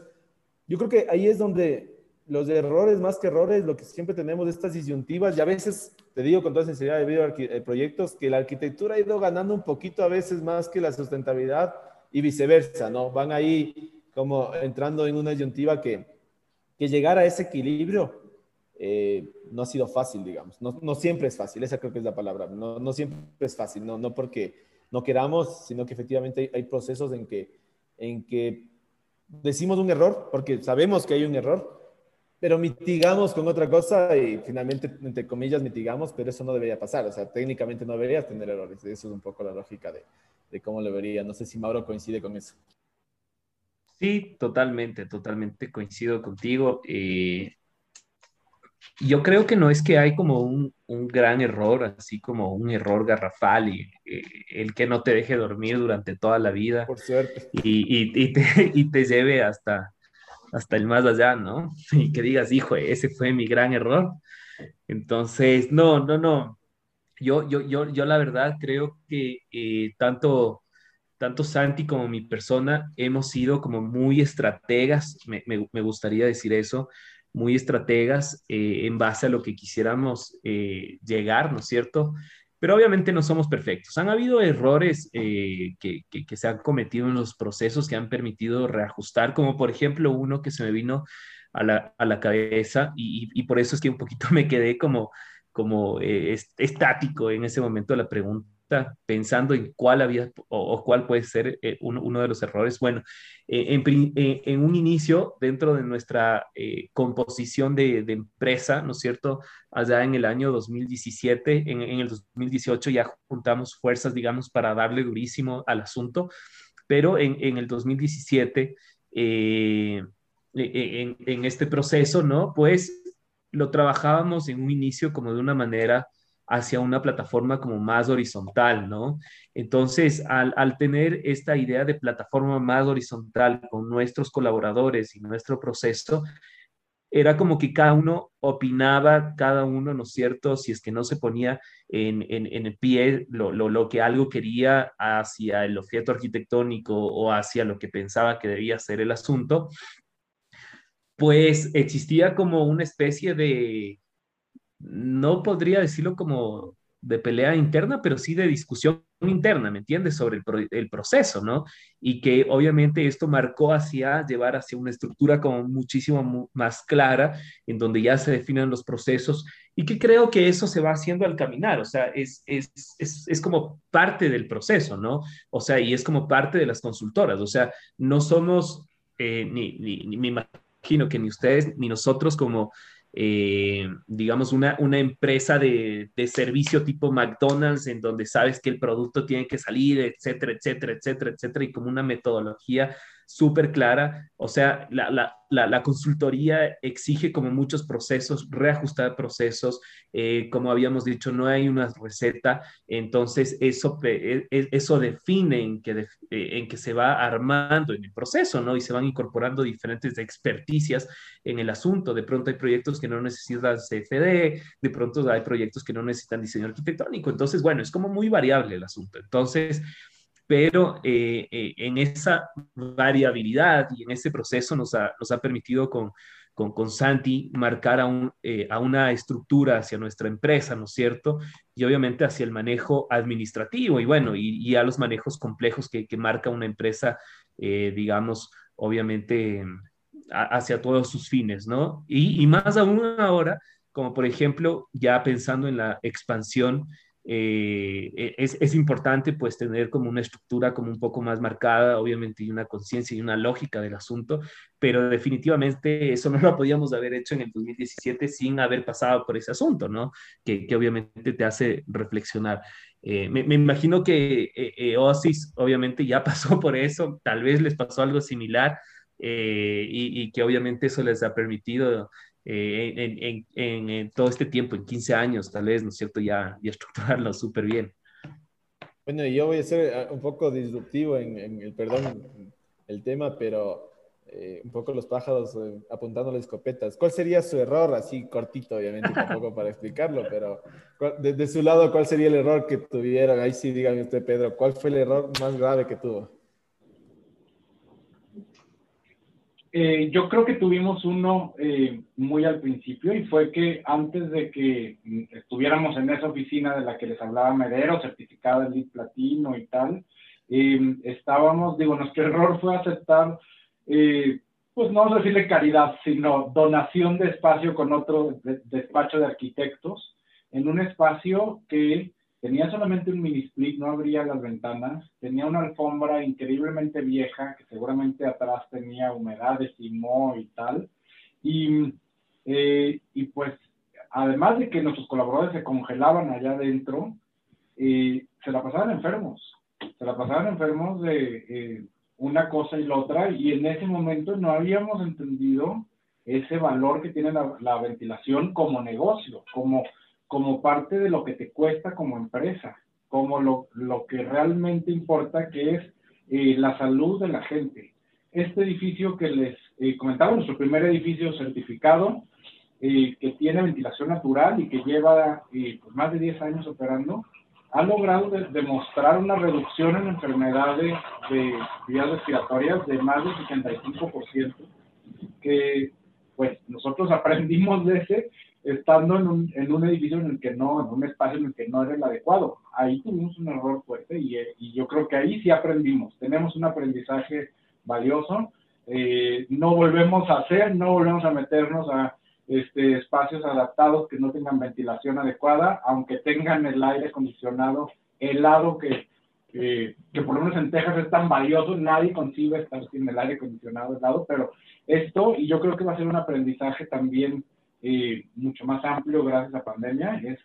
yo creo que ahí es donde los errores, más que errores, lo que siempre tenemos, estas disyuntivas, y a veces, te digo con toda sinceridad, he visto eh, proyectos que la arquitectura ha ido ganando un poquito a veces más que la sustentabilidad y viceversa, ¿no? Van ahí como entrando en una disyuntiva que, que llegar a ese equilibrio eh, no ha sido fácil, digamos. No, no, siempre es fácil, esa creo que es la palabra. No, no siempre es fácil, no, no porque no queramos, sino que efectivamente hay, hay procesos en que, en que decimos un error porque sabemos que hay un error, pero mitigamos con otra cosa y finalmente, entre comillas, mitigamos, pero eso no debería pasar. O sea, técnicamente no deberías tener errores. Eso es un poco la lógica de, de cómo lo vería. No sé si Mauro coincide con eso. Sí, totalmente, totalmente coincido contigo. Eh, yo creo que no es que hay como un, un gran error, así como un error garrafal y eh, el que no te deje dormir durante toda la vida. Por suerte. Y, y, te, y, te, lleve hasta, hasta el más allá, ¿no? Y que digas, hijo, ese fue mi gran error. Entonces, no, no, no. Yo, yo, yo, yo la verdad creo que eh, tanto, tanto Santi como mi persona hemos sido como muy estrategas, me, gustaría decir eso, muy estrategas eh, en base a lo que quisiéramos eh, llegar, ¿no es cierto? Pero obviamente no somos perfectos. Han habido errores eh, que, se han cometido en los procesos que han permitido reajustar, como por ejemplo uno que se me vino a la, a la cabeza y, y, por eso es que un poquito me quedé como, como estático en ese momento la pregunta pensando en cuál había o, cuál puede ser eh, uno, de los errores. Bueno, eh, eh, en, un inicio, dentro de nuestra composición de, empresa, ¿no es cierto? Allá en el año 2017, en, el 2018 ya juntamos fuerzas, digamos, para darle durísimo al asunto, pero en, el 2017, en, en este proceso, ¿no? Pues lo trabajábamos en un inicio como de una manera hacia una plataforma como más horizontal, ¿no? Entonces, al, tener esta idea de plataforma más horizontal con nuestros colaboradores y nuestro proceso, era como que cada uno opinaba, cada uno, ¿no es cierto? Si es que no se ponía en, el pie lo, lo, que algo quería hacia el objeto arquitectónico o hacia lo que pensaba que debía ser el asunto, pues existía como una especie de, no podría decirlo como de pelea interna, pero sí de discusión interna, ¿me entiendes? Sobre el, proceso, ¿no? Y que obviamente esto marcó hacia llevar hacia una estructura como muchísimo más clara, en donde ya se definen los procesos y que creo que eso se va haciendo al caminar, o sea, es, es, es, es como parte del proceso, ¿no? O sea, y es como parte de las consultoras, o sea, no somos, eh, ni, me imagino que ni ustedes ni nosotros como, eh, digamos, una, una empresa de, de, servicio tipo McDonald's en donde sabes que el producto tiene que salir, etcétera, etcétera, etcétera, etcétera, y como una metodología súper clara. O sea, la, la, la, consultoría exige como muchos procesos, reajustar procesos. Eh, como habíamos dicho, no hay una receta. Entonces, eso, e, e, eso define en que, eh, en que se va armando en el proceso, ¿no? Y se van incorporando diferentes experticias en el asunto. De pronto hay proyectos que no necesitan CFD, de pronto hay proyectos que no necesitan diseño arquitectónico. Entonces, bueno, es como muy variable el asunto. Entonces, pero eh, eh, en esa variabilidad y en ese proceso nos ha, nos ha permitido con, con, con, Santi marcar a, un, eh, a, una estructura hacia nuestra empresa, ¿no es cierto? Y obviamente hacia el manejo administrativo y bueno, y, y a los manejos complejos que, que marca una empresa, digamos, obviamente hacia todos sus fines, ¿no? Y, y más aún ahora, como por ejemplo, ya pensando en la expansión eh, e, es, es, importante pues tener como una estructura como un poco más marcada, obviamente, y una conciencia y una lógica del asunto, pero definitivamente eso no lo podíamos haber hecho en el 2017 sin haber pasado por ese asunto, ¿no? Que, que obviamente te hace reflexionar. Eh, me, imagino que eh, Oasis obviamente ya pasó por eso, tal vez les pasó algo similar y, que obviamente eso les ha permitido eh, en, todo este tiempo, en 15 años, tal vez, ¿no es cierto? Ya, ya estructurarlo súper bien. Bueno, yo voy a ser ah, un poco disruptivo en, el, perdón, el tema, pero eh, un poco los pájaros eh, apuntando las escopetas. ¿Cuál sería su error? Así cortito, obviamente, tampoco para explicarlo, pero de, de, su lado, ¿cuál sería el error que tuvieron? Ahí sí, dígame usted, Pedro, ¿cuál fue el error más grave que tuvo? Eh, yo creo que tuvimos uno eh, muy al principio y fue que antes de que mm, estuviéramos en esa oficina de la que les hablaba Medero, certificada de LEED Platino y tal, em, estábamos, digo, nuestro error fue aceptar, eh, pues no decirle caridad, sino donación de espacio con otro despacho de arquitectos en un espacio que Tenía solamente un mini split, no abría las ventanas. Tenía una alfombra increíblemente vieja, que seguramente atrás tenía humedades y moho y tal. Y, eh, y pues, además de que nuestros colaboradores se congelaban allá adentro, eh, se la pasaban enfermos. Se la pasaban enfermos de eh, una cosa y la otra. Y en ese momento no habíamos entendido ese valor que tiene la, la ventilación como negocio, como como parte de lo que te cuesta como empresa, como lo, lo que realmente importa, que es eh, la salud de la gente. Este edificio que les eh, comentaba, nuestro primer edificio certificado, eh, que tiene ventilación natural y que lleva pues más de 10 años operando, ha logrado demostrar una reducción en enfermedades de vías respiratorias de más del 65%, que pues nosotros aprendimos de ese estando en un, en un edificio en el que no, en un espacio en el que no era el adecuado. Ahí tuvimos un error fuerte y, y yo creo que ahí sí aprendimos. Tenemos un aprendizaje valioso. Eh, no volvemos a hacer, no volvemos a meternos a este, espacios adaptados que no tengan ventilación adecuada, aunque tengan el aire acondicionado helado que, que por lo menos en Texas es tan valioso, nadie concibe estar sin el aire acondicionado helado, pero esto, y yo creo que va a ser un aprendizaje también eh, mucho más amplio gracias a la pandemia, es,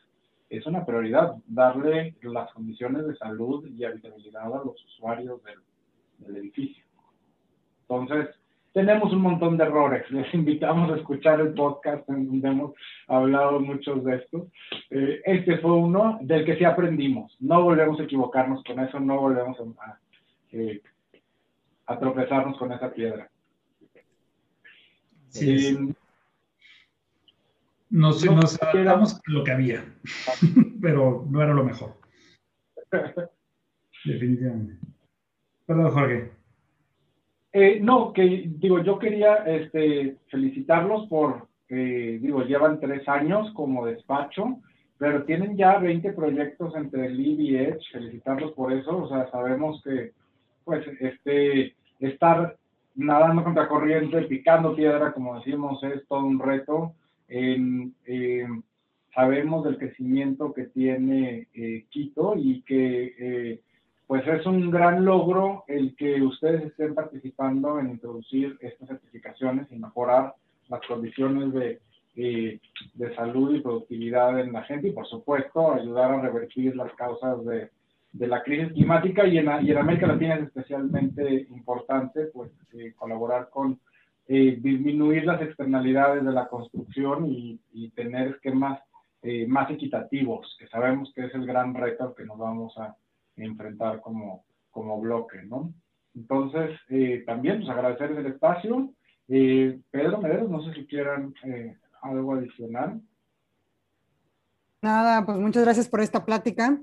es una prioridad darle las condiciones de salud y habitabilidad a los usuarios del, del edificio. Entonces, tenemos un montón de errores. Les invitamos a escuchar el podcast en donde hemos hablado muchos de estos. Eh, este fue uno del que sí aprendimos. No volvemos a equivocarnos con eso, no volvemos a, eh, a tropezarnos con esa piedra. Sí, eh, nos, nos adaptamos lo que había, pero no era lo mejor. Definitivamente. Perdón, Jorge. Eh, no, que digo, yo quería este, felicitarlos por, eh, digo, llevan tres años como despacho, pero tienen ya 20 proyectos entre Live y Edge, felicitarlos por eso, o sea, sabemos que, pues, este, estar nadando contra corriente, picando piedra, como decimos, es todo un reto. Sabemos del crecimiento que tiene eh, Quito y que pues es un gran logro el que ustedes estén participando en introducir estas certificaciones y mejorar las condiciones de, eh, de salud y productividad en la gente y por supuesto ayudar a revertir las causas de, de la crisis climática y en, y en, América Latina es especialmente importante pues eh, colaborar con eh, disminuir las externalidades de la construcción y, y tener esquemas más equitativos, que sabemos que es el gran reto al que nos vamos a, enfrentar como, como bloque, ¿no? Entonces, eh, también pues agradecerles el espacio. Eh, Pedro Mederos, no sé si quieran eh, algo adicional. Nada, pues muchas gracias por esta plática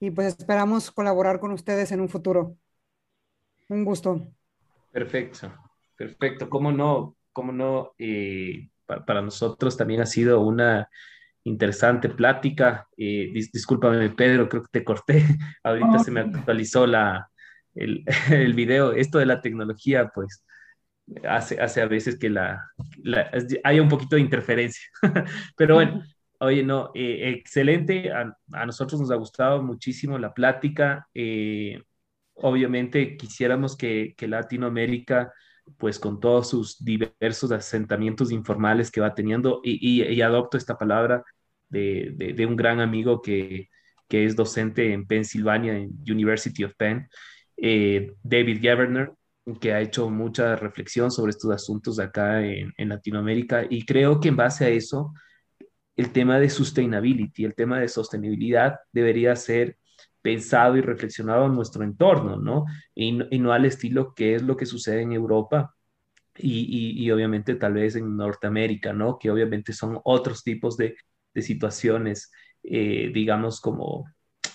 y pues esperamos colaborar con ustedes en un futuro. Un gusto. Perfecto, perfecto. ¿Cómo no? ¿Cómo no? para nosotros también ha sido una interesante plática. Eh, discúlpame, Pedro, creo que te corté. Ahorita se me actualizó la, el, el, video. Esto de la tecnología, pues, hace, hace a veces que la, haya un poquito de interferencia. Pero bueno, oye, no, eh, excelente. A, nosotros nos ha gustado muchísimo la plática. Eh, obviamente quisiéramos que, que Latinoamérica pues con todos sus diversos asentamientos informales que va teniendo, y, adopto esta palabra, de, un gran amigo que, es docente en Pensilvania, en University of Penn, eh, David Gaverner, que ha hecho mucha reflexión sobre estos asuntos acá en, Latinoamérica. Y creo que en base a eso, el tema de sustainability, el tema de sostenibilidad debería ser pensado y reflexionado en nuestro entorno, ¿no? Y, no al estilo que es lo que sucede en Europa y, y, obviamente tal vez en Norteamérica, ¿no? Que obviamente son otros tipos de, de situaciones, eh, digamos, como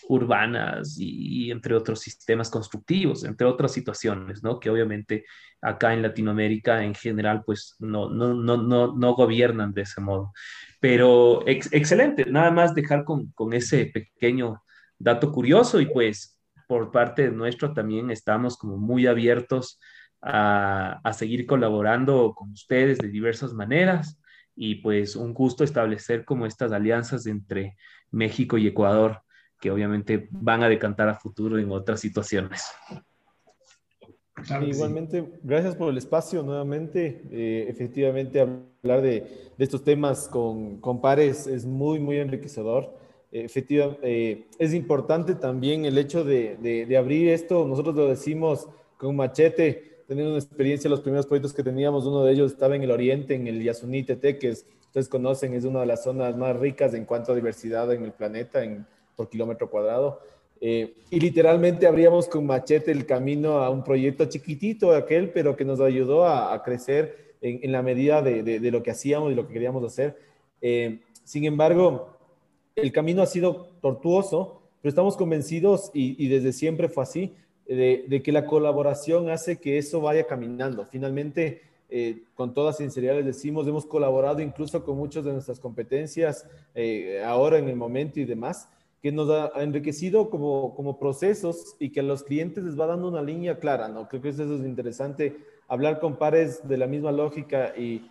urbanas y, entre otros sistemas constructivos, entre otras situaciones, ¿no? Que obviamente acá en Latinoamérica en general, pues no, no, no, no, no gobiernan de ese modo. Pero excelente, nada más dejar con, con ese pequeño dato curioso y pues por parte de nuestro también estamos como muy abiertos a, a seguir colaborando con ustedes de diversas maneras y pues un gusto establecer como estas alianzas entre México y Ecuador que obviamente van a decantar a futuro en otras situaciones. igualmente, gracias por el espacio nuevamente. Eh, efectivamente, hablar de, de, estos temas con, con, pares es muy, muy enriquecedor. Efectivamente, eh, es importante también el hecho de, abrir esto, nosotros lo decimos con machete, teniendo una experiencia, los primeros proyectos que teníamos, uno de ellos estaba en el oriente, en el Yasuní Tete, que ustedes conocen, es una de las zonas más ricas en cuanto a diversidad en el planeta en, por kilómetro cuadrado. Eh, y literalmente abríamos con machete el camino a un proyecto chiquitito, aquel, pero que nos ayudó a, crecer en, la medida de, de, lo que hacíamos y lo que queríamos hacer. Eh, sin embargo, el camino ha sido tortuoso, pero estamos convencidos y, desde siempre fue así de, que la colaboración hace que eso vaya caminando. Finalmente, eh, con toda sinceridad les decimos, hemos colaborado incluso con muchas de nuestras competencias eh, ahora en el momento y demás, que nos ha enriquecido como, como procesos y que a los clientes les va dando una línea clara, ¿no? Creo que eso es interesante, hablar con pares de la misma lógica y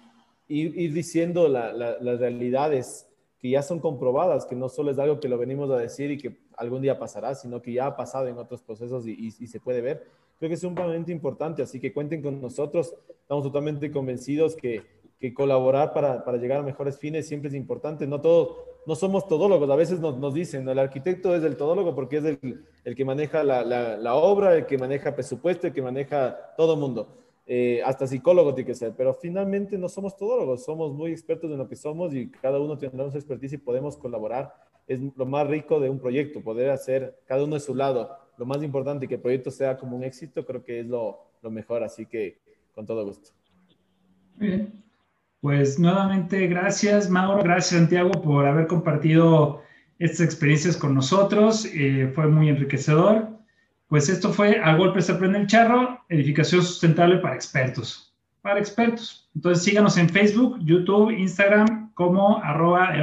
ir, diciendo las realidades que ya son comprobadas, que no solo es algo que lo venimos a decir y que algún día pasará, sino que ya ha pasado en otros procesos y, y se puede ver. Creo que es un momento importante, así que cuenten con nosotros. Estamos totalmente convencidos que que colaborar para, para, llegar a mejores fines siempre es importante. No todos, no somos todólogos, a veces nos, nos dicen, el arquitecto es el todólogo porque es el, el que maneja la, la, obra, el que maneja presupuesto, el que maneja todo mundo. Eh, hasta psicólogo tiene que ser, pero finalmente no somos todólogos, somos muy expertos en lo que somos y cada uno tendrá su expertise y podemos colaborar. Es lo más rico de un proyecto, poder hacer cada uno de su lado. Lo más importante, que el proyecto sea como un éxito, creo que es lo, lo mejor, así que con todo gusto. Bien. Pues nuevamente, gracias Mauro, gracias Santiago por haber compartido estas experiencias con nosotros. Eh, fue muy enriquecedor. Pues esto fue A Golpe se aprende el charro, edificación sustentable para expertos. Para expertos. Entonces síganos en Facebook, YouTube, Instagram como arroba.